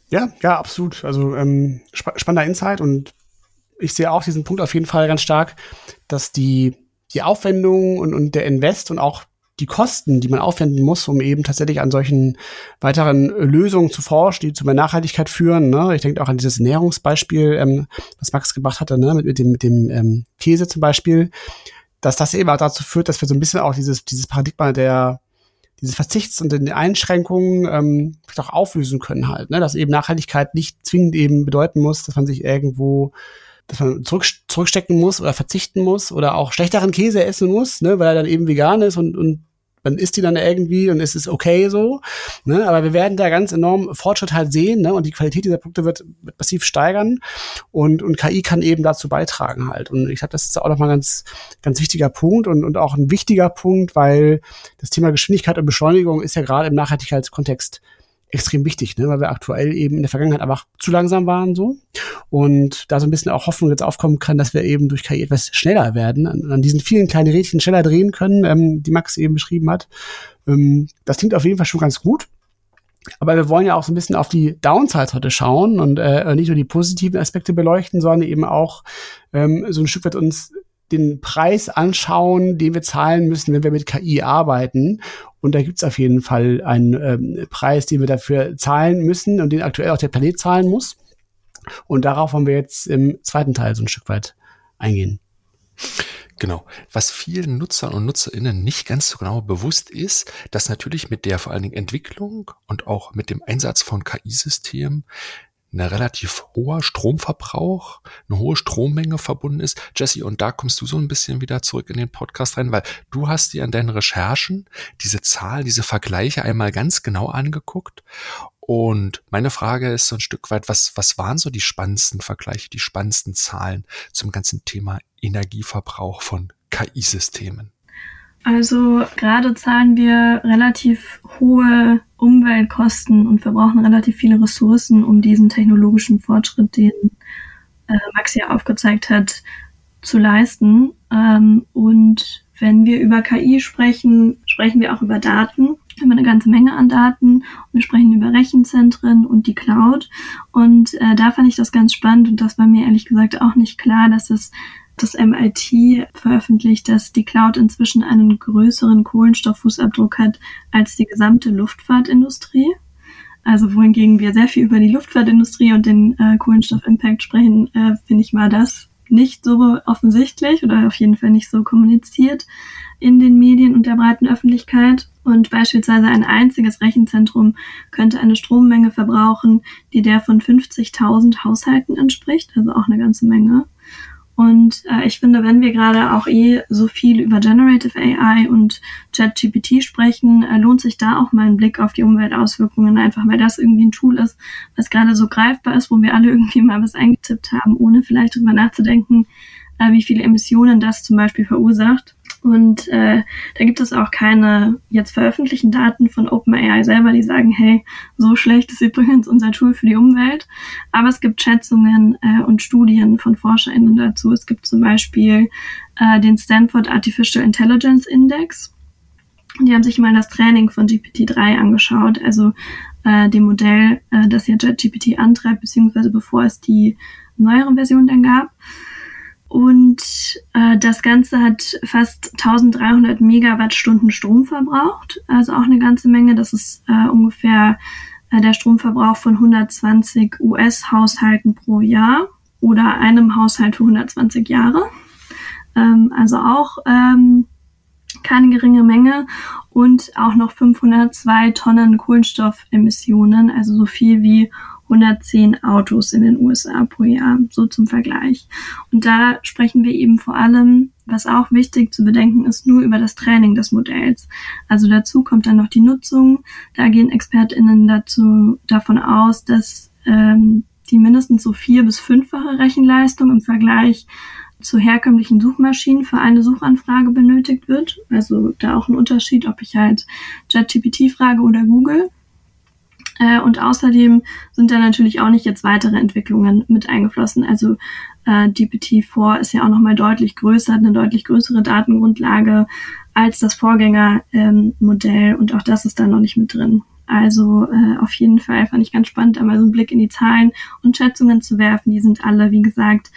Speaker 3: Ja, ja, absolut. Also ähm, sp spannender Insight und ich sehe auch diesen Punkt auf jeden Fall ganz stark, dass die, die Aufwendung und, und der Invest und auch die Kosten, die man aufwenden muss, um eben tatsächlich an solchen weiteren Lösungen zu forschen, die zu mehr Nachhaltigkeit führen. Ne? Ich denke auch an dieses Ernährungsbeispiel, ähm, was Max gebracht hatte, ne? mit, mit dem, mit dem ähm, Käse zum Beispiel, dass das eben auch dazu führt, dass wir so ein bisschen auch dieses, dieses Paradigma der dieses Verzichts und den Einschränkungen ähm, auch auflösen können halt, ne? dass eben Nachhaltigkeit nicht zwingend eben bedeuten muss, dass man sich irgendwo dass man zurück, zurückstecken muss oder verzichten muss oder auch schlechteren Käse essen muss, ne, weil er dann eben vegan ist und, und man isst die dann irgendwie und es ist okay so. Ne? Aber wir werden da ganz enorm Fortschritt halt sehen ne? und die Qualität dieser Produkte wird, wird massiv steigern und, und KI kann eben dazu beitragen halt. Und ich glaube, das ist auch nochmal ein ganz, ganz wichtiger Punkt und, und auch ein wichtiger Punkt, weil das Thema Geschwindigkeit und Beschleunigung ist ja gerade im Nachhaltigkeitskontext extrem wichtig, ne? weil wir aktuell eben in der Vergangenheit einfach zu langsam waren so und da so ein bisschen auch Hoffnung jetzt aufkommen kann, dass wir eben durch KI etwas schneller werden, an, an diesen vielen kleinen Rädchen schneller drehen können, ähm, die Max eben beschrieben hat. Ähm, das klingt auf jeden Fall schon ganz gut. Aber wir wollen ja auch so ein bisschen auf die Downsides heute schauen und äh, nicht nur die positiven Aspekte beleuchten, sondern eben auch ähm, so ein Stück weit uns den Preis anschauen, den wir zahlen müssen, wenn wir mit KI arbeiten. Und da gibt's auf jeden Fall einen ähm, Preis, den wir dafür zahlen müssen und den aktuell auch der Planet zahlen muss. Und darauf wollen wir jetzt im zweiten Teil so ein Stück weit eingehen.
Speaker 2: Genau. Was vielen Nutzern und Nutzerinnen nicht ganz so genau bewusst ist, dass natürlich mit der vor allen Dingen Entwicklung und auch mit dem Einsatz von KI-Systemen ein relativ hoher Stromverbrauch, eine hohe Strommenge verbunden ist. Jesse, und da kommst du so ein bisschen wieder zurück in den Podcast rein, weil du hast dir an deinen Recherchen diese Zahlen, diese Vergleiche einmal ganz genau angeguckt. Und meine Frage ist so ein Stück weit, was, was waren so die spannendsten Vergleiche, die spannendsten Zahlen zum ganzen Thema Energieverbrauch von KI-Systemen?
Speaker 4: Also gerade zahlen wir relativ hohe Umweltkosten und wir brauchen relativ viele Ressourcen, um diesen technologischen Fortschritt, den äh, Max ja aufgezeigt hat, zu leisten. Ähm, und wenn wir über KI sprechen, sprechen wir auch über Daten. Wir haben eine ganze Menge an Daten und wir sprechen über Rechenzentren und die Cloud. Und äh, da fand ich das ganz spannend und das war mir ehrlich gesagt auch nicht klar, dass es das MIT veröffentlicht, dass die Cloud inzwischen einen größeren Kohlenstofffußabdruck hat als die gesamte Luftfahrtindustrie. Also wohingegen wir sehr viel über die Luftfahrtindustrie und den äh, Kohlenstoffimpact sprechen, äh, finde ich mal das nicht so offensichtlich oder auf jeden Fall nicht so kommuniziert in den Medien und der breiten Öffentlichkeit. Und beispielsweise ein einziges Rechenzentrum könnte eine Strommenge verbrauchen, die der von 50.000 Haushalten entspricht, also auch eine ganze Menge. Und äh, ich finde, wenn wir gerade auch eh so viel über Generative AI und ChatGPT sprechen, äh, lohnt sich da auch mal ein Blick auf die Umweltauswirkungen, einfach weil das irgendwie ein Tool ist, was gerade so greifbar ist, wo wir alle (laughs) irgendwie mal was eingetippt haben, ohne vielleicht drüber nachzudenken, äh, wie viele Emissionen das zum Beispiel verursacht. Und äh, da gibt es auch keine jetzt veröffentlichten Daten von OpenAI selber, die sagen, hey, so schlecht ist übrigens unser Tool für die Umwelt. Aber es gibt Schätzungen äh, und Studien von ForscherInnen dazu. Es gibt zum Beispiel äh, den Stanford Artificial Intelligence Index. Die haben sich mal das Training von GPT-3 angeschaut, also äh, dem Modell, äh, das ja JetGPT antreibt, beziehungsweise bevor es die neuere Version dann gab. Und äh, das Ganze hat fast 1300 Megawattstunden Strom verbraucht, also auch eine ganze Menge. Das ist äh, ungefähr äh, der Stromverbrauch von 120 US-Haushalten pro Jahr oder einem Haushalt für 120 Jahre. Ähm, also auch ähm, keine geringe Menge und auch noch 502 Tonnen Kohlenstoffemissionen, also so viel wie 110 Autos in den USA pro Jahr, so zum Vergleich. Und da sprechen wir eben vor allem, was auch wichtig zu bedenken ist, nur über das Training des Modells. Also dazu kommt dann noch die Nutzung. Da gehen ExpertInnen dazu davon aus, dass ähm, die mindestens so vier bis fünffache Rechenleistung im Vergleich zu herkömmlichen Suchmaschinen für eine Suchanfrage benötigt wird. Also da auch ein Unterschied, ob ich halt ChatGPT frage oder Google. Äh, und außerdem sind da natürlich auch nicht jetzt weitere Entwicklungen mit eingeflossen. Also äh, GPT-4 ist ja auch nochmal deutlich größer, hat eine deutlich größere Datengrundlage als das Vorgängermodell ähm, und auch das ist da noch nicht mit drin. Also äh, auf jeden Fall fand ich ganz spannend, einmal so einen Blick in die Zahlen und Schätzungen zu werfen. Die sind alle, wie gesagt,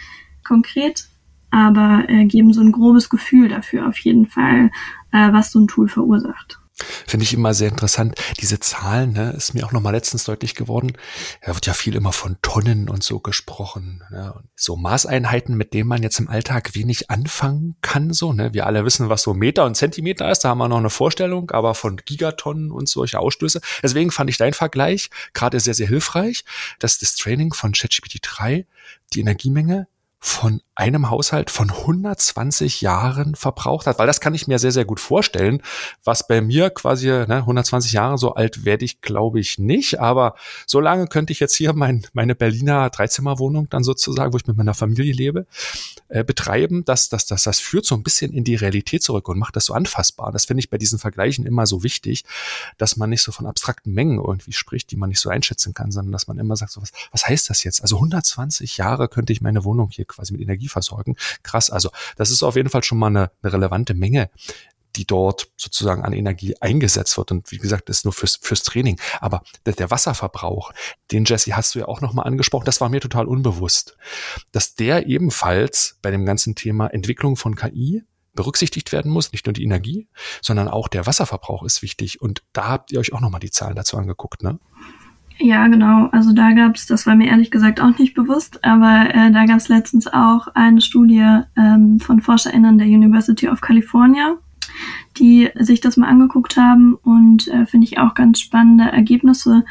Speaker 4: konkret, aber äh, geben so ein grobes Gefühl dafür auf jeden Fall, äh, was so ein Tool verursacht.
Speaker 2: Finde ich immer sehr interessant. Diese Zahlen, ne, ist mir auch nochmal letztens deutlich geworden. Da wird ja viel immer von Tonnen und so gesprochen. Ne? So Maßeinheiten, mit denen man jetzt im Alltag wenig anfangen kann. So, ne? Wir alle wissen, was so Meter und Zentimeter ist. Da haben wir noch eine Vorstellung, aber von Gigatonnen und solche Ausstöße. Deswegen fand ich dein Vergleich gerade sehr, sehr hilfreich, dass das Training von ChatGPT 3 die Energiemenge von einem Haushalt von 120 Jahren verbraucht hat, weil das kann ich mir sehr, sehr gut vorstellen, was bei mir quasi ne, 120 Jahre so alt werde ich, glaube ich nicht, aber so lange könnte ich jetzt hier mein, meine Berliner Dreizimmerwohnung dann sozusagen, wo ich mit meiner Familie lebe, äh, betreiben, dass das, das, das führt so ein bisschen in die Realität zurück und macht das so anfassbar. Das finde ich bei diesen Vergleichen immer so wichtig, dass man nicht so von abstrakten Mengen irgendwie spricht, die man nicht so einschätzen kann, sondern dass man immer sagt, so was, was heißt das jetzt? Also 120 Jahre könnte ich meine Wohnung hier quasi mit Energie versorgen. Krass, also das ist auf jeden Fall schon mal eine, eine relevante Menge die dort sozusagen an Energie eingesetzt wird. Und wie gesagt, ist nur fürs, fürs Training. Aber der, der Wasserverbrauch, den Jesse hast du ja auch nochmal angesprochen, das war mir total unbewusst, dass der ebenfalls bei dem ganzen Thema Entwicklung von KI berücksichtigt werden muss. Nicht nur die Energie, sondern auch der Wasserverbrauch ist wichtig. Und da habt ihr euch auch nochmal die Zahlen dazu angeguckt, ne?
Speaker 4: Ja, genau. Also da gab's, das war mir ehrlich gesagt auch nicht bewusst, aber äh, da gab's letztens auch eine Studie ähm, von ForscherInnen der University of California, die sich das mal angeguckt haben und äh, finde ich auch ganz spannende Ergebnisse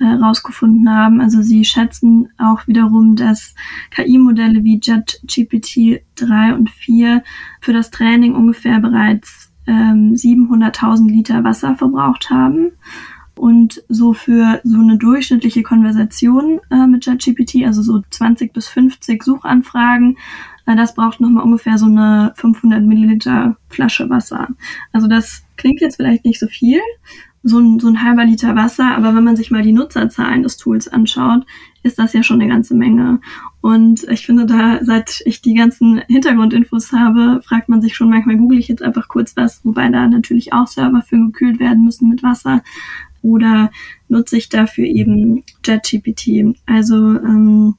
Speaker 4: äh, rausgefunden haben. Also sie schätzen auch wiederum, dass KI-Modelle wie JetGPT 3 und 4 für das Training ungefähr bereits ähm, 700.000 Liter Wasser verbraucht haben. Und so für so eine durchschnittliche Konversation äh, mit ChatGPT, also so 20 bis 50 Suchanfragen, äh, das braucht nochmal ungefähr so eine 500 Milliliter Flasche Wasser. Also das klingt jetzt vielleicht nicht so viel. so ein, so ein halber Liter Wasser, aber wenn man sich mal die Nutzerzahlen des Tools anschaut, ist das ja schon eine ganze Menge. Und ich finde da, seit ich die ganzen Hintergrundinfos habe, fragt man sich schon manchmal, google ich jetzt einfach kurz was, wobei da natürlich auch Server für gekühlt werden müssen mit Wasser. Oder nutze ich dafür eben JetGPT. Also ähm,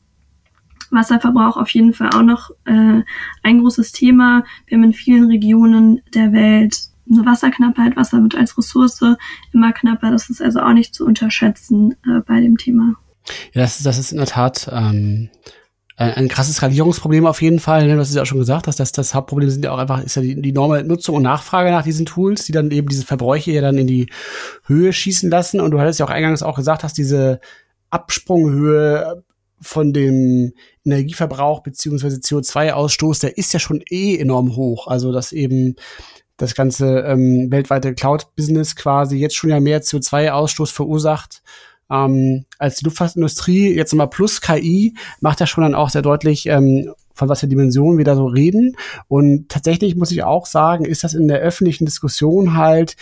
Speaker 4: Wasserverbrauch auf jeden Fall auch noch äh, ein großes Thema. Wir haben in vielen Regionen der Welt eine Wasserknappheit. Wasser wird als Ressource immer knapper. Das ist also auch nicht zu unterschätzen äh, bei dem Thema.
Speaker 3: Ja, das, das ist in der Tat ähm, ein, ein krasses Skalierungsproblem auf jeden Fall. Ne? Du hast es ja auch schon gesagt, dass das, das Hauptproblem sind ja auch einfach, ist ja die, die enorme Nutzung und Nachfrage nach diesen Tools, die dann eben diese Verbräuche ja dann in die Höhe schießen lassen. Und du hattest ja auch eingangs auch gesagt, dass diese Absprunghöhe von dem Energieverbrauch beziehungsweise CO2-Ausstoß, der ist ja schon eh enorm hoch. Also dass eben das ganze ähm, weltweite Cloud-Business quasi jetzt schon ja mehr CO2-Ausstoß verursacht ähm, als die Luftfahrtindustrie. Jetzt nochmal plus KI macht ja schon dann auch sehr deutlich, ähm, von was für Dimensionen wir da so reden. Und tatsächlich muss ich auch sagen, ist das in der öffentlichen Diskussion halt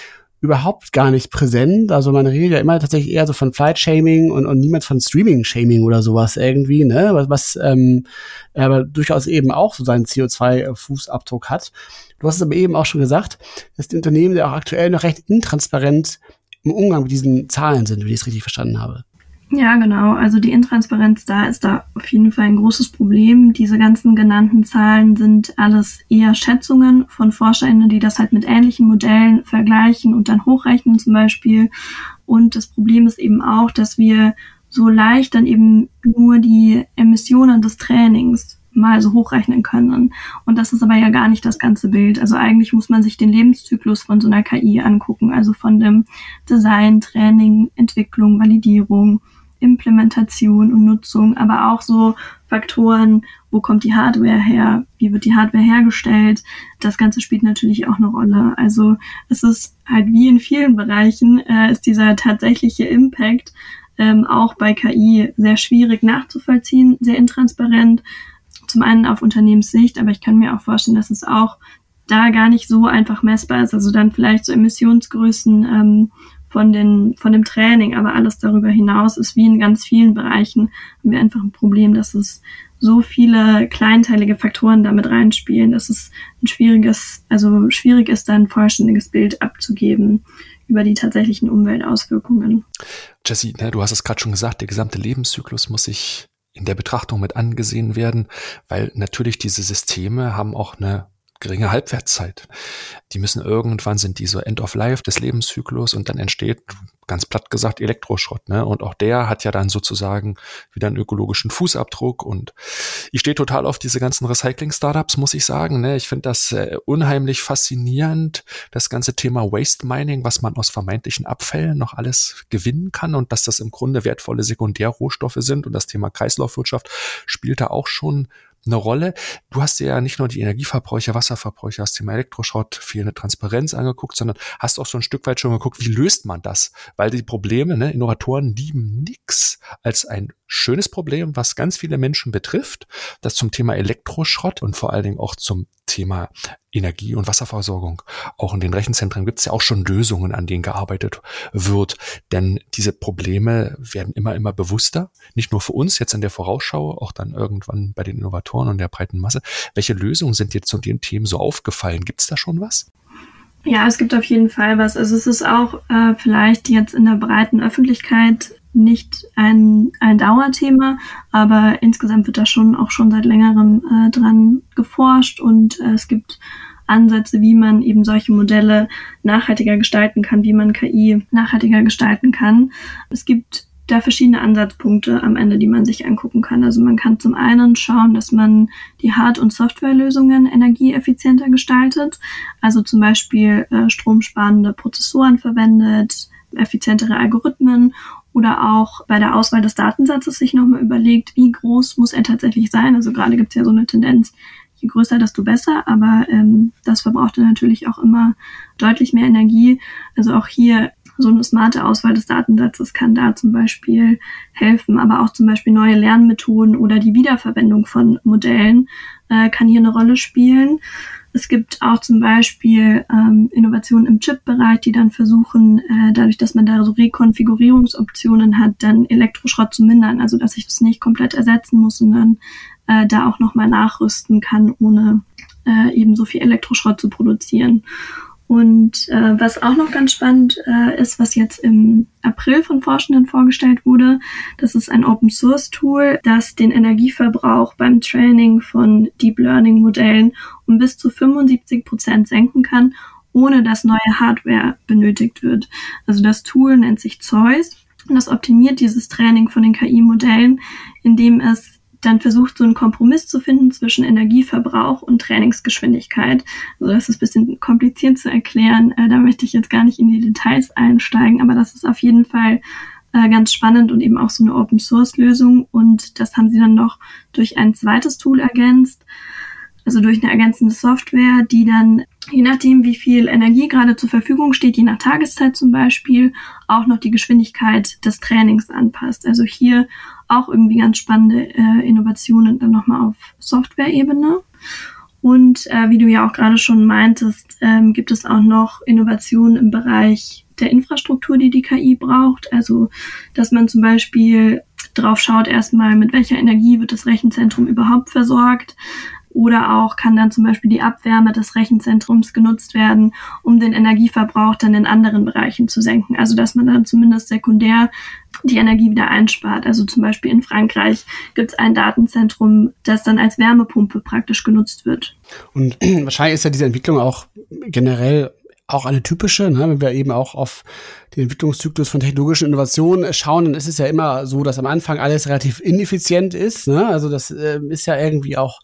Speaker 3: überhaupt gar nicht präsent. Also man redet ja immer tatsächlich eher so von Flight-Shaming und, und niemand von Streaming-Shaming oder sowas irgendwie, ne? Was, was ähm, aber durchaus eben auch so seinen CO2-Fußabdruck hat. Du hast es aber eben auch schon gesagt, dass die Unternehmen ja auch aktuell noch recht intransparent im Umgang mit diesen Zahlen sind, wie ich es richtig verstanden habe.
Speaker 4: Ja, genau. Also die Intransparenz da ist da auf jeden Fall ein großes Problem. Diese ganzen genannten Zahlen sind alles eher Schätzungen von ForscherInnen, die das halt mit ähnlichen Modellen vergleichen und dann hochrechnen zum Beispiel. Und das Problem ist eben auch, dass wir so leicht dann eben nur die Emissionen des Trainings mal so hochrechnen können. Und das ist aber ja gar nicht das ganze Bild. Also eigentlich muss man sich den Lebenszyklus von so einer KI angucken, also von dem Design, Training, Entwicklung, Validierung, Implementation und Nutzung, aber auch so Faktoren, wo kommt die Hardware her, wie wird die Hardware hergestellt. Das Ganze spielt natürlich auch eine Rolle. Also es ist halt wie in vielen Bereichen, äh, ist dieser tatsächliche Impact ähm, auch bei KI sehr schwierig nachzuvollziehen, sehr intransparent zum einen auf Unternehmenssicht, aber ich kann mir auch vorstellen, dass es auch da gar nicht so einfach messbar ist. Also dann vielleicht so Emissionsgrößen ähm, von, den, von dem Training, aber alles darüber hinaus ist wie in ganz vielen Bereichen haben wir einfach ein Problem, dass es so viele kleinteilige Faktoren damit reinspielen, dass es ein schwieriges, also schwierig ist, da ein vollständiges Bild abzugeben über die tatsächlichen Umweltauswirkungen.
Speaker 2: Jesse, ne, du hast es gerade schon gesagt, der gesamte Lebenszyklus muss sich in der Betrachtung mit angesehen werden, weil natürlich diese Systeme haben auch eine geringe Halbwertszeit. Die müssen irgendwann sind die so End of Life des Lebenszyklus und dann entsteht ganz platt gesagt Elektroschrott. Ne? Und auch der hat ja dann sozusagen wieder einen ökologischen Fußabdruck. Und ich stehe total auf diese ganzen Recycling-Startups, muss ich sagen. Ne? Ich finde das äh, unheimlich faszinierend, das ganze Thema Waste Mining, was man aus vermeintlichen Abfällen noch alles gewinnen kann und dass das im Grunde wertvolle Sekundärrohstoffe sind. Und das Thema Kreislaufwirtschaft spielt da auch schon eine Rolle. Du hast dir ja nicht nur die Energieverbräuche, Wasserverbräuche, hast Thema Elektroschrott, fehlende Transparenz angeguckt, sondern hast auch so ein Stück weit schon geguckt, wie löst man das? Weil die Probleme, ne, Innovatoren lieben nix als ein schönes Problem, was ganz viele Menschen betrifft, das zum Thema Elektroschrott und vor allen Dingen auch zum Thema Energie- und Wasserversorgung. Auch in den Rechenzentren gibt es ja auch schon Lösungen, an denen gearbeitet wird. Denn diese Probleme werden immer, immer bewusster. Nicht nur für uns jetzt in der Vorausschau, auch dann irgendwann bei den Innovatoren und der breiten Masse. Welche Lösungen sind jetzt zu den Themen so aufgefallen? Gibt es da schon was?
Speaker 4: Ja, es gibt auf jeden Fall was. Also es ist auch äh, vielleicht jetzt in der breiten Öffentlichkeit nicht ein, ein Dauerthema, aber insgesamt wird da schon auch schon seit längerem äh, dran geforscht und äh, es gibt Ansätze, wie man eben solche Modelle nachhaltiger gestalten kann, wie man KI nachhaltiger gestalten kann. Es gibt da verschiedene Ansatzpunkte am Ende, die man sich angucken kann. Also man kann zum einen schauen, dass man die Hard- und Softwarelösungen energieeffizienter gestaltet, also zum Beispiel äh, stromsparende Prozessoren verwendet, effizientere Algorithmen oder auch bei der Auswahl des Datensatzes sich nochmal überlegt, wie groß muss er tatsächlich sein. Also gerade gibt es ja so eine Tendenz, je größer, desto besser, aber ähm, das verbraucht dann natürlich auch immer deutlich mehr Energie. Also auch hier so eine smarte Auswahl des Datensatzes kann da zum Beispiel helfen, aber auch zum Beispiel neue Lernmethoden oder die Wiederverwendung von Modellen äh, kann hier eine Rolle spielen. Es gibt auch zum Beispiel ähm, Innovationen im Chip-Bereich, die dann versuchen, äh, dadurch, dass man da so Rekonfigurierungsoptionen hat, dann Elektroschrott zu mindern. Also dass ich das nicht komplett ersetzen muss, sondern äh, da auch nochmal nachrüsten kann, ohne äh, eben so viel Elektroschrott zu produzieren. Und äh, was auch noch ganz spannend äh, ist, was jetzt im April von Forschenden vorgestellt wurde, das ist ein Open Source Tool, das den Energieverbrauch beim Training von Deep Learning Modellen um bis zu 75 Prozent senken kann, ohne dass neue Hardware benötigt wird. Also das Tool nennt sich Zeus und das optimiert dieses Training von den KI-Modellen, indem es dann versucht, so einen Kompromiss zu finden zwischen Energieverbrauch und Trainingsgeschwindigkeit. Also das ist ein bisschen kompliziert zu erklären. Äh, da möchte ich jetzt gar nicht in die Details einsteigen, aber das ist auf jeden Fall äh, ganz spannend und eben auch so eine Open Source Lösung. Und das haben sie dann noch durch ein zweites Tool ergänzt, also durch eine ergänzende Software, die dann je nachdem, wie viel Energie gerade zur Verfügung steht, je nach Tageszeit zum Beispiel, auch noch die Geschwindigkeit des Trainings anpasst. Also hier auch irgendwie ganz spannende äh, Innovationen dann nochmal auf Software-Ebene. Und äh, wie du ja auch gerade schon meintest, ähm, gibt es auch noch Innovationen im Bereich der Infrastruktur, die die KI braucht. Also, dass man zum Beispiel drauf schaut, erstmal, mit welcher Energie wird das Rechenzentrum überhaupt versorgt. Oder auch kann dann zum Beispiel die Abwärme des Rechenzentrums genutzt werden, um den Energieverbrauch dann in anderen Bereichen zu senken. Also dass man dann zumindest sekundär die Energie wieder einspart. Also zum Beispiel in Frankreich gibt es ein Datenzentrum, das dann als Wärmepumpe praktisch genutzt wird.
Speaker 3: Und (clears throat) wahrscheinlich ist ja diese Entwicklung auch generell auch eine typische, ne? wenn wir eben auch auf den Entwicklungszyklus von technologischen Innovationen schauen, dann ist es ja immer so, dass am Anfang alles relativ ineffizient ist. Ne? Also das äh, ist ja irgendwie auch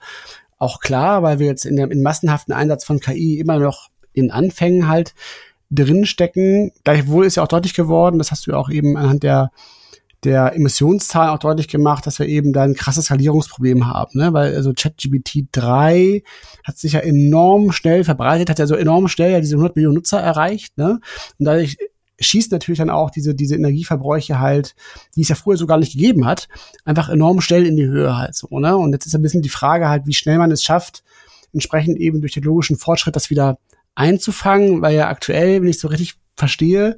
Speaker 3: auch klar, weil wir jetzt in dem in massenhaften Einsatz von KI immer noch in Anfängen halt drinstecken. Gleichwohl ist ja auch deutlich geworden, das hast du ja auch eben anhand der der Emissionszahlen auch deutlich gemacht, dass wir eben da ein krasses Skalierungsproblem haben, ne? weil also ChatGPT 3 hat sich ja enorm schnell verbreitet, hat ja so enorm schnell ja diese 100 Millionen Nutzer erreicht, ne? Und dadurch schießt natürlich dann auch diese, diese Energieverbräuche halt, die es ja früher so gar nicht gegeben hat, einfach enorm schnell in die Höhe halt so, ne? Und jetzt ist ein bisschen die Frage halt, wie schnell man es schafft, entsprechend eben durch technologischen Fortschritt das wieder einzufangen, weil ja aktuell, wenn ich so richtig verstehe,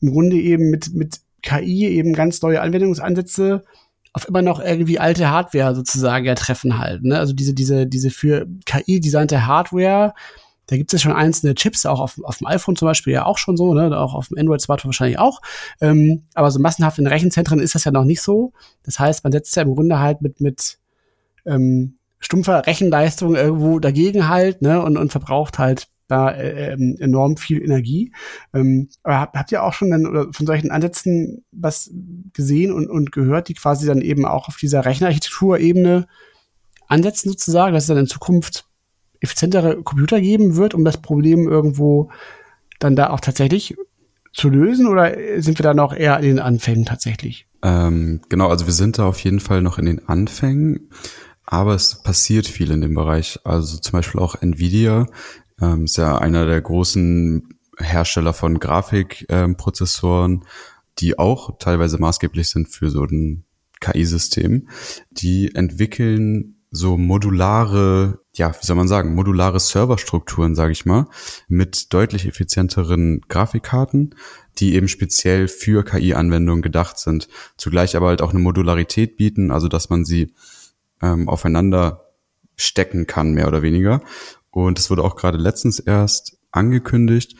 Speaker 3: im Grunde eben mit, mit KI eben ganz neue Anwendungsansätze auf immer noch irgendwie alte Hardware sozusagen ja treffen halt. Ne? Also diese, diese, diese für KI designte Hardware, da gibt es ja schon einzelne Chips, auch auf, auf dem iPhone zum Beispiel ja auch schon so, ne? auch auf dem Android-Smartphone wahrscheinlich auch. Ähm, aber so massenhaft in Rechenzentren ist das ja noch nicht so. Das heißt, man setzt ja im Grunde halt mit, mit ähm, stumpfer Rechenleistung irgendwo dagegen halt ne? und, und verbraucht halt da äh, ähm, enorm viel Energie. Ähm, aber habt, habt ihr auch schon dann, oder von solchen Ansätzen was gesehen und, und gehört, die quasi dann eben auch auf dieser Rechenarchitekturebene ansetzen sozusagen, dass es dann in Zukunft effizientere Computer geben wird, um das Problem irgendwo dann da auch tatsächlich zu lösen oder sind wir da noch eher in den Anfängen tatsächlich?
Speaker 5: Ähm, genau, also wir sind da auf jeden Fall noch in den Anfängen, aber es passiert viel in dem Bereich. Also zum Beispiel auch Nvidia ähm, ist ja einer der großen Hersteller von Grafikprozessoren, ähm, die auch teilweise maßgeblich sind für so ein KI-System. Die entwickeln so modulare, ja, wie soll man sagen, modulare Serverstrukturen, sage ich mal, mit deutlich effizienteren Grafikkarten, die eben speziell für KI-Anwendungen gedacht sind, zugleich aber halt auch eine Modularität bieten, also dass man sie ähm, aufeinander stecken kann, mehr oder weniger. Und das wurde auch gerade letztens erst angekündigt.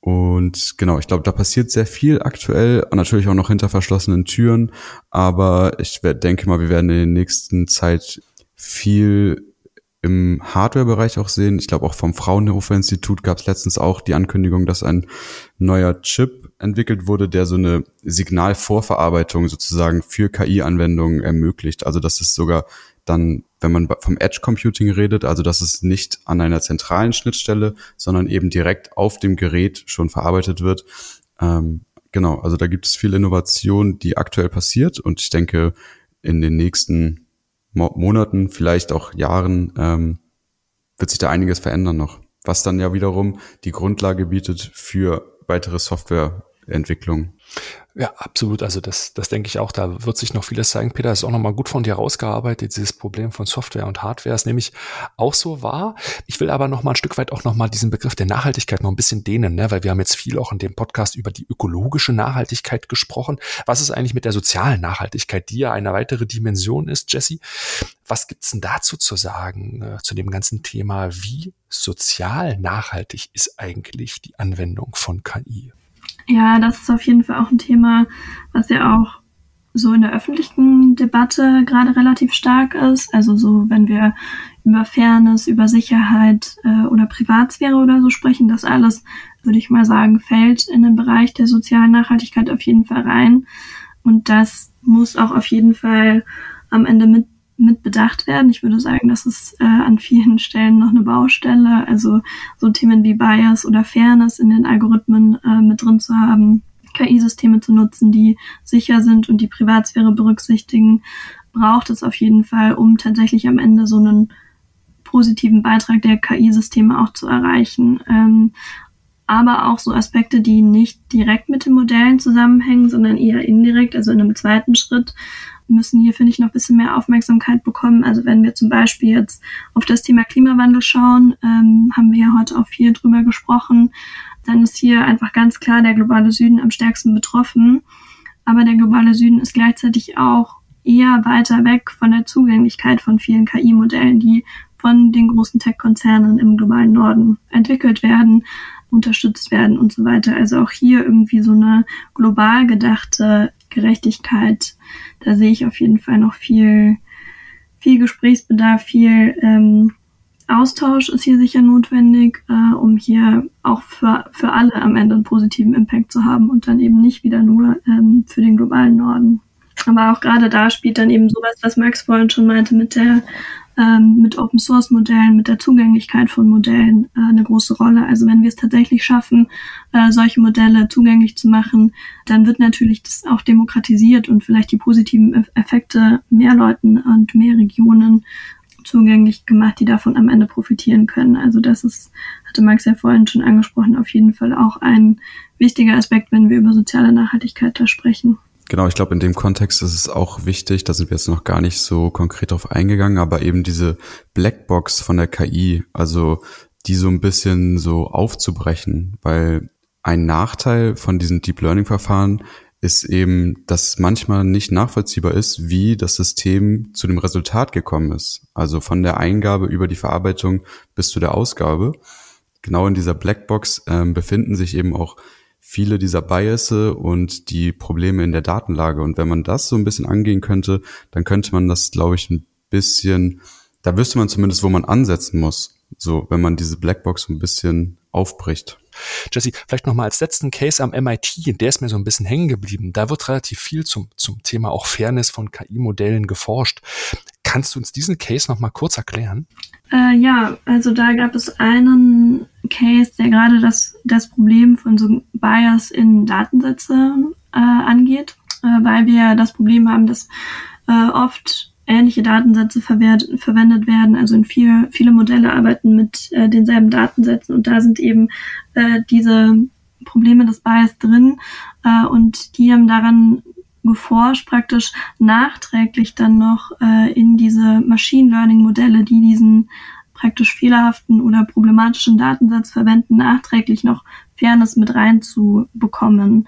Speaker 5: Und genau, ich glaube, da passiert sehr viel aktuell, natürlich auch noch hinter verschlossenen Türen. Aber ich denke mal, wir werden in der nächsten Zeit viel im Hardware-Bereich auch sehen. Ich glaube, auch vom Fraunhofer Institut gab es letztens auch die Ankündigung, dass ein neuer Chip entwickelt wurde, der so eine Signalvorverarbeitung sozusagen für KI-Anwendungen ermöglicht. Also dass es sogar dann, wenn man vom Edge Computing redet, also dass es nicht an einer zentralen Schnittstelle, sondern eben direkt auf dem Gerät schon verarbeitet wird. Ähm, genau, also da gibt es viel Innovation, die aktuell passiert und ich denke, in den nächsten Monaten, vielleicht auch Jahren, ähm, wird sich da einiges verändern noch. Was dann ja wiederum die Grundlage bietet für weitere Softwareentwicklung.
Speaker 2: Ja, absolut. Also das, das denke ich auch. Da wird sich noch vieles zeigen. Peter ist auch nochmal gut von dir rausgearbeitet. Dieses Problem von Software und Hardware ist nämlich auch so wahr. Ich will aber noch mal ein Stück weit auch noch mal diesen Begriff der Nachhaltigkeit noch ein bisschen dehnen, ne? weil wir haben jetzt viel auch in dem Podcast über die ökologische Nachhaltigkeit gesprochen. Was ist eigentlich mit der sozialen Nachhaltigkeit, die ja eine weitere Dimension ist, Jesse? Was gibt's denn dazu zu sagen, äh, zu dem ganzen Thema? Wie sozial nachhaltig ist eigentlich die Anwendung von KI?
Speaker 4: Ja, das ist auf jeden Fall auch ein Thema, was ja auch so in der öffentlichen Debatte gerade relativ stark ist. Also so, wenn wir über Fairness, über Sicherheit äh, oder Privatsphäre oder so sprechen, das alles, würde ich mal sagen, fällt in den Bereich der sozialen Nachhaltigkeit auf jeden Fall rein. Und das muss auch auf jeden Fall am Ende mit mit bedacht werden. Ich würde sagen, das ist äh, an vielen Stellen noch eine Baustelle. Also so Themen wie Bias oder Fairness in den Algorithmen äh, mit drin zu haben, KI-Systeme zu nutzen, die sicher sind und die Privatsphäre berücksichtigen, braucht es auf jeden Fall, um tatsächlich am Ende so einen positiven Beitrag der KI-Systeme auch zu erreichen. Ähm, aber auch so Aspekte, die nicht direkt mit den Modellen zusammenhängen, sondern eher indirekt, also in einem zweiten Schritt, müssen hier, finde ich, noch ein bisschen mehr Aufmerksamkeit bekommen. Also wenn wir zum Beispiel jetzt auf das Thema Klimawandel schauen, ähm, haben wir ja heute auch viel drüber gesprochen, dann ist hier einfach ganz klar der globale Süden am stärksten betroffen. Aber der globale Süden ist gleichzeitig auch eher weiter weg von der Zugänglichkeit von vielen KI-Modellen, die von den großen Tech-Konzernen im globalen Norden entwickelt werden, unterstützt werden und so weiter. Also auch hier irgendwie so eine global gedachte Gerechtigkeit da sehe ich auf jeden Fall noch viel, viel Gesprächsbedarf, viel ähm, Austausch ist hier sicher notwendig, äh, um hier auch für, für alle am Ende einen positiven Impact zu haben und dann eben nicht wieder nur ähm, für den globalen Norden. Aber auch gerade da spielt dann eben sowas, was Max vorhin schon meinte, mit der ähm, mit Open Source Modellen, mit der Zugänglichkeit von Modellen äh, eine große Rolle. Also wenn wir es tatsächlich schaffen, äh, solche Modelle zugänglich zu machen, dann wird natürlich das auch demokratisiert und vielleicht die positiven Effekte mehr Leuten und mehr Regionen zugänglich gemacht, die davon am Ende profitieren können. Also das ist, hatte Max ja vorhin schon angesprochen, auf jeden Fall auch ein wichtiger Aspekt, wenn wir über soziale Nachhaltigkeit da sprechen.
Speaker 5: Genau, ich glaube, in dem Kontext ist es auch wichtig, da sind wir jetzt noch gar nicht so konkret drauf eingegangen, aber eben diese Blackbox von der KI, also die so ein bisschen so aufzubrechen, weil ein Nachteil von diesen Deep Learning Verfahren ist eben, dass manchmal nicht nachvollziehbar ist, wie das System zu dem Resultat gekommen ist. Also von der Eingabe über die Verarbeitung bis zu der Ausgabe. Genau in dieser Blackbox ähm, befinden sich eben auch viele dieser Biases und die Probleme in der Datenlage. Und wenn man das so ein bisschen angehen könnte, dann könnte man das, glaube ich, ein bisschen, da wüsste man zumindest, wo man ansetzen muss. So, wenn man diese Blackbox ein bisschen aufbricht.
Speaker 2: Jesse, vielleicht nochmal als letzten Case am MIT, der ist mir so ein bisschen hängen geblieben. Da wird relativ viel zum, zum Thema auch Fairness von KI-Modellen geforscht. Kannst du uns diesen Case nochmal kurz erklären?
Speaker 4: Äh, ja, also da gab es einen Case, der gerade das, das Problem von so Bias in Datensätze äh, angeht, äh, weil wir das Problem haben, dass äh, oft ähnliche Datensätze verwendet werden. Also in viel, viele Modelle arbeiten mit äh, denselben Datensätzen und da sind eben äh, diese Probleme des Bias drin äh, und die haben daran geforscht, praktisch nachträglich dann noch äh, in diese Machine Learning Modelle, die diesen praktisch fehlerhaften oder problematischen Datensatz verwenden, nachträglich noch Fairness mit reinzubekommen.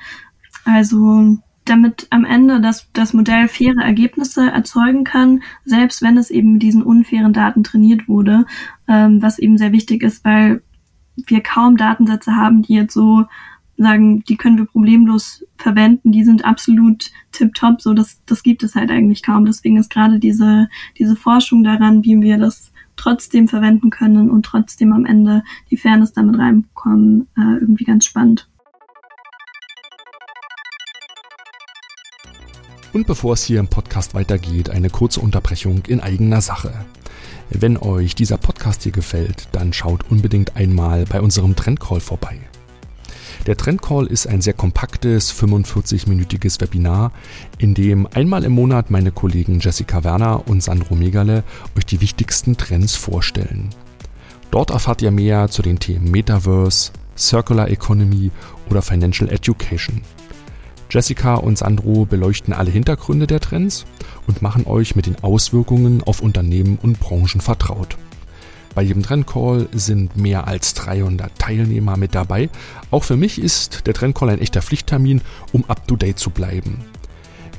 Speaker 4: Also damit am Ende das, das Modell faire Ergebnisse erzeugen kann, selbst wenn es eben mit diesen unfairen Daten trainiert wurde, ähm, was eben sehr wichtig ist, weil wir kaum Datensätze haben, die jetzt so sagen, die können wir problemlos verwenden, die sind absolut tipptopp, so das, das gibt es halt eigentlich kaum. Deswegen ist gerade diese, diese Forschung daran, wie wir das trotzdem verwenden können und trotzdem am Ende die Fairness damit reinbekommen, äh, irgendwie ganz spannend.
Speaker 2: Und bevor es hier im Podcast weitergeht, eine kurze Unterbrechung in eigener Sache. Wenn euch dieser Podcast hier gefällt, dann schaut unbedingt einmal bei unserem Trendcall vorbei. Der Trendcall ist ein sehr kompaktes, 45-minütiges Webinar, in dem einmal im Monat meine Kollegen Jessica Werner und Sandro Megale euch die wichtigsten Trends vorstellen. Dort erfahrt ihr mehr zu den Themen Metaverse, Circular Economy oder Financial Education. Jessica und Sandro beleuchten alle Hintergründe der Trends und machen euch mit den Auswirkungen auf Unternehmen und Branchen vertraut. Bei jedem Trendcall sind mehr als 300 Teilnehmer mit dabei. Auch für mich ist der Trendcall ein echter Pflichttermin, um up-to-date zu bleiben.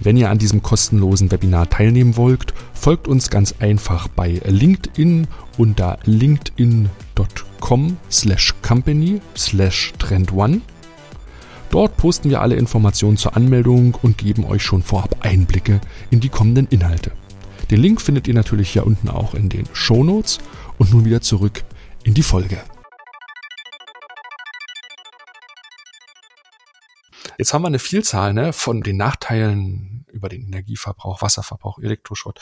Speaker 2: Wenn ihr an diesem kostenlosen Webinar teilnehmen wollt, folgt uns ganz einfach bei LinkedIn unter linkedin.com slash company slash trendone. Dort posten wir alle Informationen zur Anmeldung und geben euch schon vorab Einblicke in die kommenden Inhalte. Den Link findet ihr natürlich hier unten auch in den Show Notes und nun wieder zurück in die Folge. Jetzt haben wir eine Vielzahl ne, von den Nachteilen über den Energieverbrauch, Wasserverbrauch, Elektroschrott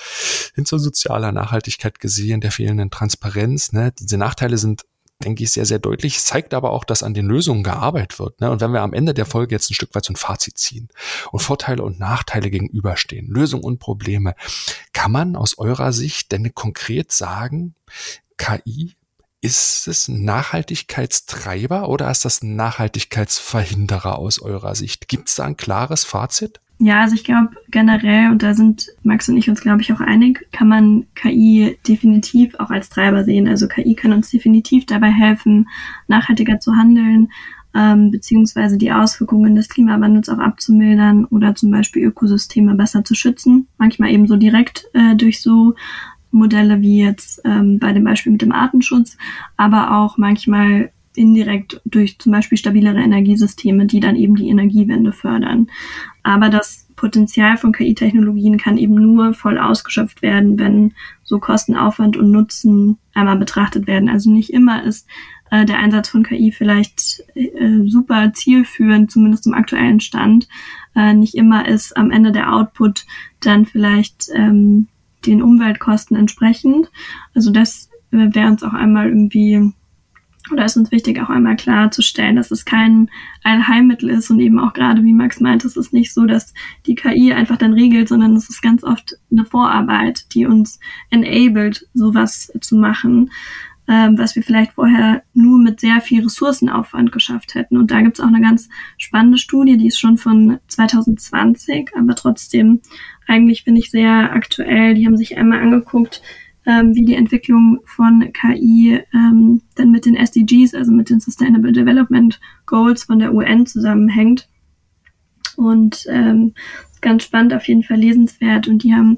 Speaker 2: hin zur sozialer Nachhaltigkeit gesehen, der fehlenden Transparenz. Ne. Diese Nachteile sind denke ich, sehr, sehr deutlich. Zeigt aber auch, dass an den Lösungen gearbeitet wird. Ne? Und wenn wir am Ende der Folge jetzt ein Stück weit so ein Fazit ziehen und Vorteile und Nachteile gegenüberstehen, Lösungen und Probleme, kann man aus eurer Sicht denn konkret sagen, KI ist es ein Nachhaltigkeitstreiber oder ist das ein Nachhaltigkeitsverhinderer aus eurer Sicht? Gibt es da ein klares Fazit?
Speaker 4: Ja, also ich glaube generell, und da sind Max und ich uns, glaube ich, auch einig, kann man KI definitiv auch als Treiber sehen. Also KI kann uns definitiv dabei helfen, nachhaltiger zu handeln, ähm, beziehungsweise die Auswirkungen des Klimawandels auch abzumildern oder zum Beispiel Ökosysteme besser zu schützen. Manchmal eben so direkt äh, durch so Modelle wie jetzt ähm, bei dem Beispiel mit dem Artenschutz, aber auch manchmal indirekt durch zum Beispiel stabilere Energiesysteme, die dann eben die Energiewende fördern. Aber das Potenzial von KI-Technologien kann eben nur voll ausgeschöpft werden, wenn so Kostenaufwand und Nutzen einmal betrachtet werden. Also nicht immer ist äh, der Einsatz von KI vielleicht äh, super zielführend, zumindest zum aktuellen Stand. Äh, nicht immer ist am Ende der Output dann vielleicht ähm, den Umweltkosten entsprechend. Also das äh, wäre uns auch einmal irgendwie oder ist uns wichtig, auch einmal klarzustellen, dass es kein Allheilmittel ist und eben auch gerade, wie Max meint, es ist nicht so, dass die KI einfach dann regelt, sondern es ist ganz oft eine Vorarbeit, die uns enabled, sowas zu machen, ähm, was wir vielleicht vorher nur mit sehr viel Ressourcenaufwand geschafft hätten. Und da gibt es auch eine ganz spannende Studie, die ist schon von 2020, aber trotzdem eigentlich finde ich sehr aktuell. Die haben sich einmal angeguckt, ähm, wie die Entwicklung von KI ähm, dann mit den SDGs, also mit den Sustainable Development Goals von der UN zusammenhängt. Und ähm, ganz spannend, auf jeden Fall lesenswert. Und die haben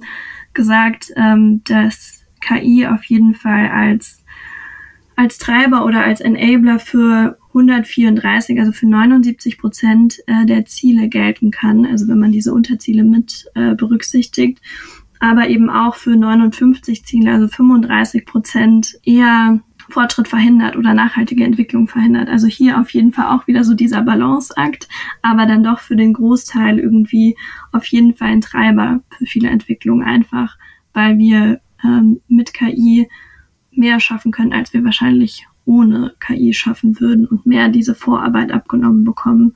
Speaker 4: gesagt, ähm, dass KI auf jeden Fall als als Treiber oder als Enabler für 134, also für 79 Prozent äh, der Ziele gelten kann, also wenn man diese Unterziele mit äh, berücksichtigt, aber eben auch für 59 Ziele, also 35 Prozent eher Fortschritt verhindert oder nachhaltige Entwicklung verhindert. Also hier auf jeden Fall auch wieder so dieser Balanceakt, aber dann doch für den Großteil irgendwie auf jeden Fall ein Treiber für viele Entwicklungen einfach, weil wir ähm, mit KI mehr schaffen können, als wir wahrscheinlich ohne KI schaffen würden und mehr diese Vorarbeit abgenommen bekommen,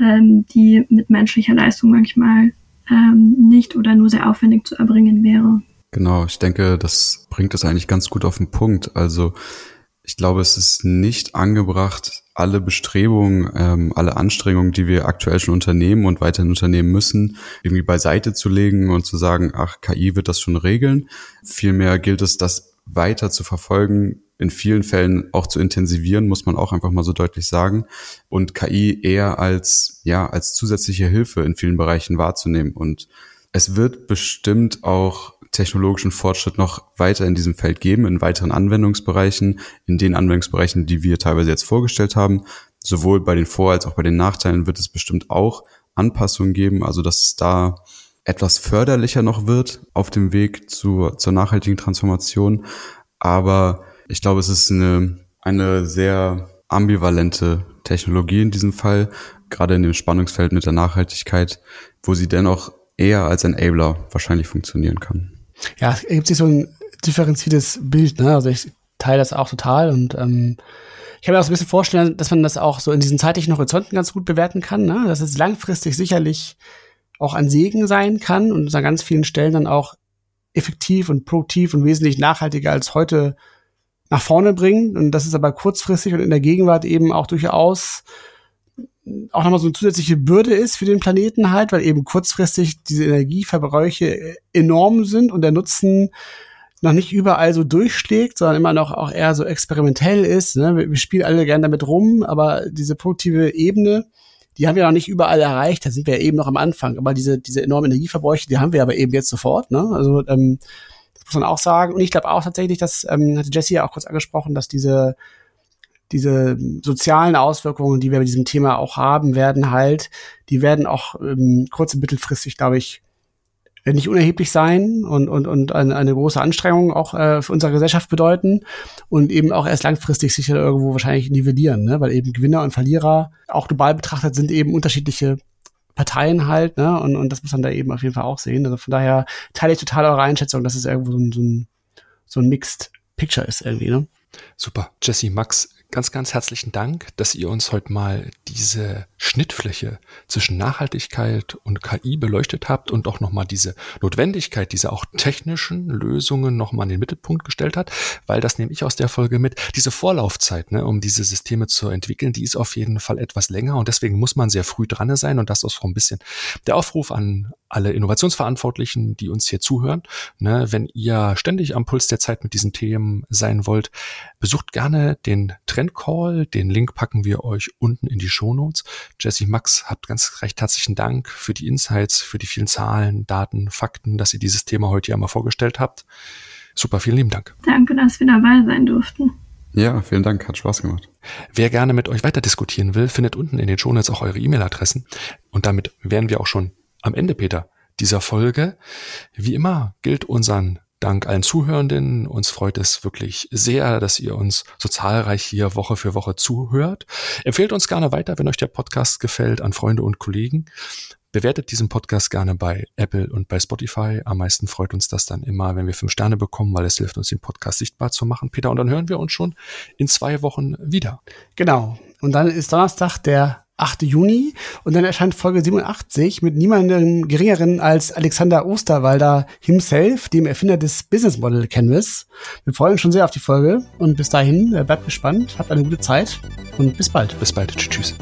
Speaker 4: ähm, die mit menschlicher Leistung manchmal ähm, nicht oder nur sehr aufwendig zu erbringen wäre.
Speaker 5: Genau, ich denke, das bringt es eigentlich ganz gut auf den Punkt. Also ich glaube, es ist nicht angebracht, alle Bestrebungen, ähm, alle Anstrengungen, die wir aktuell schon unternehmen und weiterhin unternehmen müssen, irgendwie beiseite zu legen und zu sagen, ach, KI wird das schon regeln. Vielmehr gilt es, das weiter zu verfolgen, in vielen Fällen auch zu intensivieren, muss man auch einfach mal so deutlich sagen, und KI eher als, ja, als zusätzliche Hilfe in vielen Bereichen wahrzunehmen. Und es wird bestimmt auch technologischen Fortschritt noch weiter in diesem Feld geben, in weiteren Anwendungsbereichen, in den Anwendungsbereichen, die wir teilweise jetzt vorgestellt haben. Sowohl bei den Vor- als auch bei den Nachteilen wird es bestimmt auch Anpassungen geben, also dass es da etwas förderlicher noch wird auf dem Weg zur, zur nachhaltigen Transformation. Aber ich glaube, es ist eine, eine sehr ambivalente Technologie in diesem Fall, gerade in dem Spannungsfeld mit der Nachhaltigkeit, wo sie dennoch eher als Enabler wahrscheinlich funktionieren kann.
Speaker 3: Ja, es gibt sich so ein differenziertes Bild, ne? Also ich teile das auch total und ähm, ich kann mir auch so ein bisschen vorstellen, dass man das auch so in diesen zeitlichen Horizonten ganz gut bewerten kann, ne? Das ist langfristig sicherlich auch ein Segen sein kann und an ganz vielen Stellen dann auch effektiv und produktiv und wesentlich nachhaltiger als heute nach vorne bringen. Und das ist aber kurzfristig und in der Gegenwart eben auch durchaus auch nochmal so eine zusätzliche Bürde ist für den Planeten halt, weil eben kurzfristig diese Energieverbräuche enorm sind und der Nutzen noch nicht überall so durchschlägt, sondern immer noch auch eher so experimentell ist. Ne? Wir, wir spielen alle gerne damit rum, aber diese produktive Ebene, die haben wir noch nicht überall erreicht. Da sind wir eben noch am Anfang. Aber diese, diese enormen Energieverbräuche, die haben wir aber eben jetzt sofort. Ne? Also ähm, das muss man auch sagen. Und ich glaube auch tatsächlich, dass, ähm, hatte Jesse ja auch kurz angesprochen, dass diese diese sozialen Auswirkungen, die wir bei diesem Thema auch haben, werden halt, die werden auch ähm, kurz- und mittelfristig, glaube ich, nicht unerheblich sein und, und, und eine, große Anstrengung auch äh, für unsere Gesellschaft bedeuten und eben auch erst langfristig sicher irgendwo wahrscheinlich nivellieren, ne? weil eben Gewinner und Verlierer auch global betrachtet sind eben unterschiedliche Parteien halt, ne? Und, und das muss man da eben auf jeden Fall auch sehen. Also von daher teile ich total eure Einschätzung, dass es irgendwo so ein, so ein, so ein Mixed Picture ist irgendwie, ne?
Speaker 2: Super. Jesse, Max, ganz, ganz herzlichen Dank, dass ihr uns heute mal diese Schnittfläche zwischen Nachhaltigkeit und KI beleuchtet habt und auch nochmal diese Notwendigkeit dieser auch technischen Lösungen nochmal in den Mittelpunkt gestellt hat, weil das nehme ich aus der Folge mit. Diese Vorlaufzeit, ne, um diese Systeme zu entwickeln, die ist auf jeden Fall etwas länger und deswegen muss man sehr früh dran sein und das ist so ein bisschen der Aufruf an alle Innovationsverantwortlichen, die uns hier zuhören. Ne, wenn ihr ständig am Puls der Zeit mit diesen Themen sein wollt, besucht gerne den Trendcall. Den Link packen wir euch unten in die Shownotes. Jesse Max, habt ganz recht herzlichen Dank für die Insights, für die vielen Zahlen, Daten, Fakten, dass ihr dieses Thema heute hier einmal vorgestellt habt. Super, vielen lieben Dank.
Speaker 4: Danke, dass wir dabei sein durften.
Speaker 5: Ja, vielen Dank, hat Spaß gemacht.
Speaker 2: Wer gerne mit euch weiter diskutieren will, findet unten in den Shownotes auch eure E-Mail-Adressen. Und damit wären wir auch schon am Ende, Peter, dieser Folge. Wie immer gilt unseren Dank allen Zuhörenden. Uns freut es wirklich sehr, dass ihr uns so zahlreich hier Woche für Woche zuhört. Empfehlt uns gerne weiter, wenn euch der Podcast gefällt, an Freunde und Kollegen. Bewertet diesen Podcast gerne bei Apple und bei Spotify. Am meisten freut uns das dann immer, wenn wir fünf Sterne bekommen, weil es hilft uns, den Podcast sichtbar zu machen. Peter, und dann hören wir uns schon in zwei Wochen wieder.
Speaker 3: Genau. Und dann ist Donnerstag der 8. Juni und dann erscheint Folge 87 mit niemandem geringeren als Alexander Osterwalder himself, dem Erfinder des Business Model Canvas. Wir freuen uns schon sehr auf die Folge und bis dahin äh, bleibt gespannt, habt eine gute Zeit und bis bald.
Speaker 2: Bis bald. Tschüss.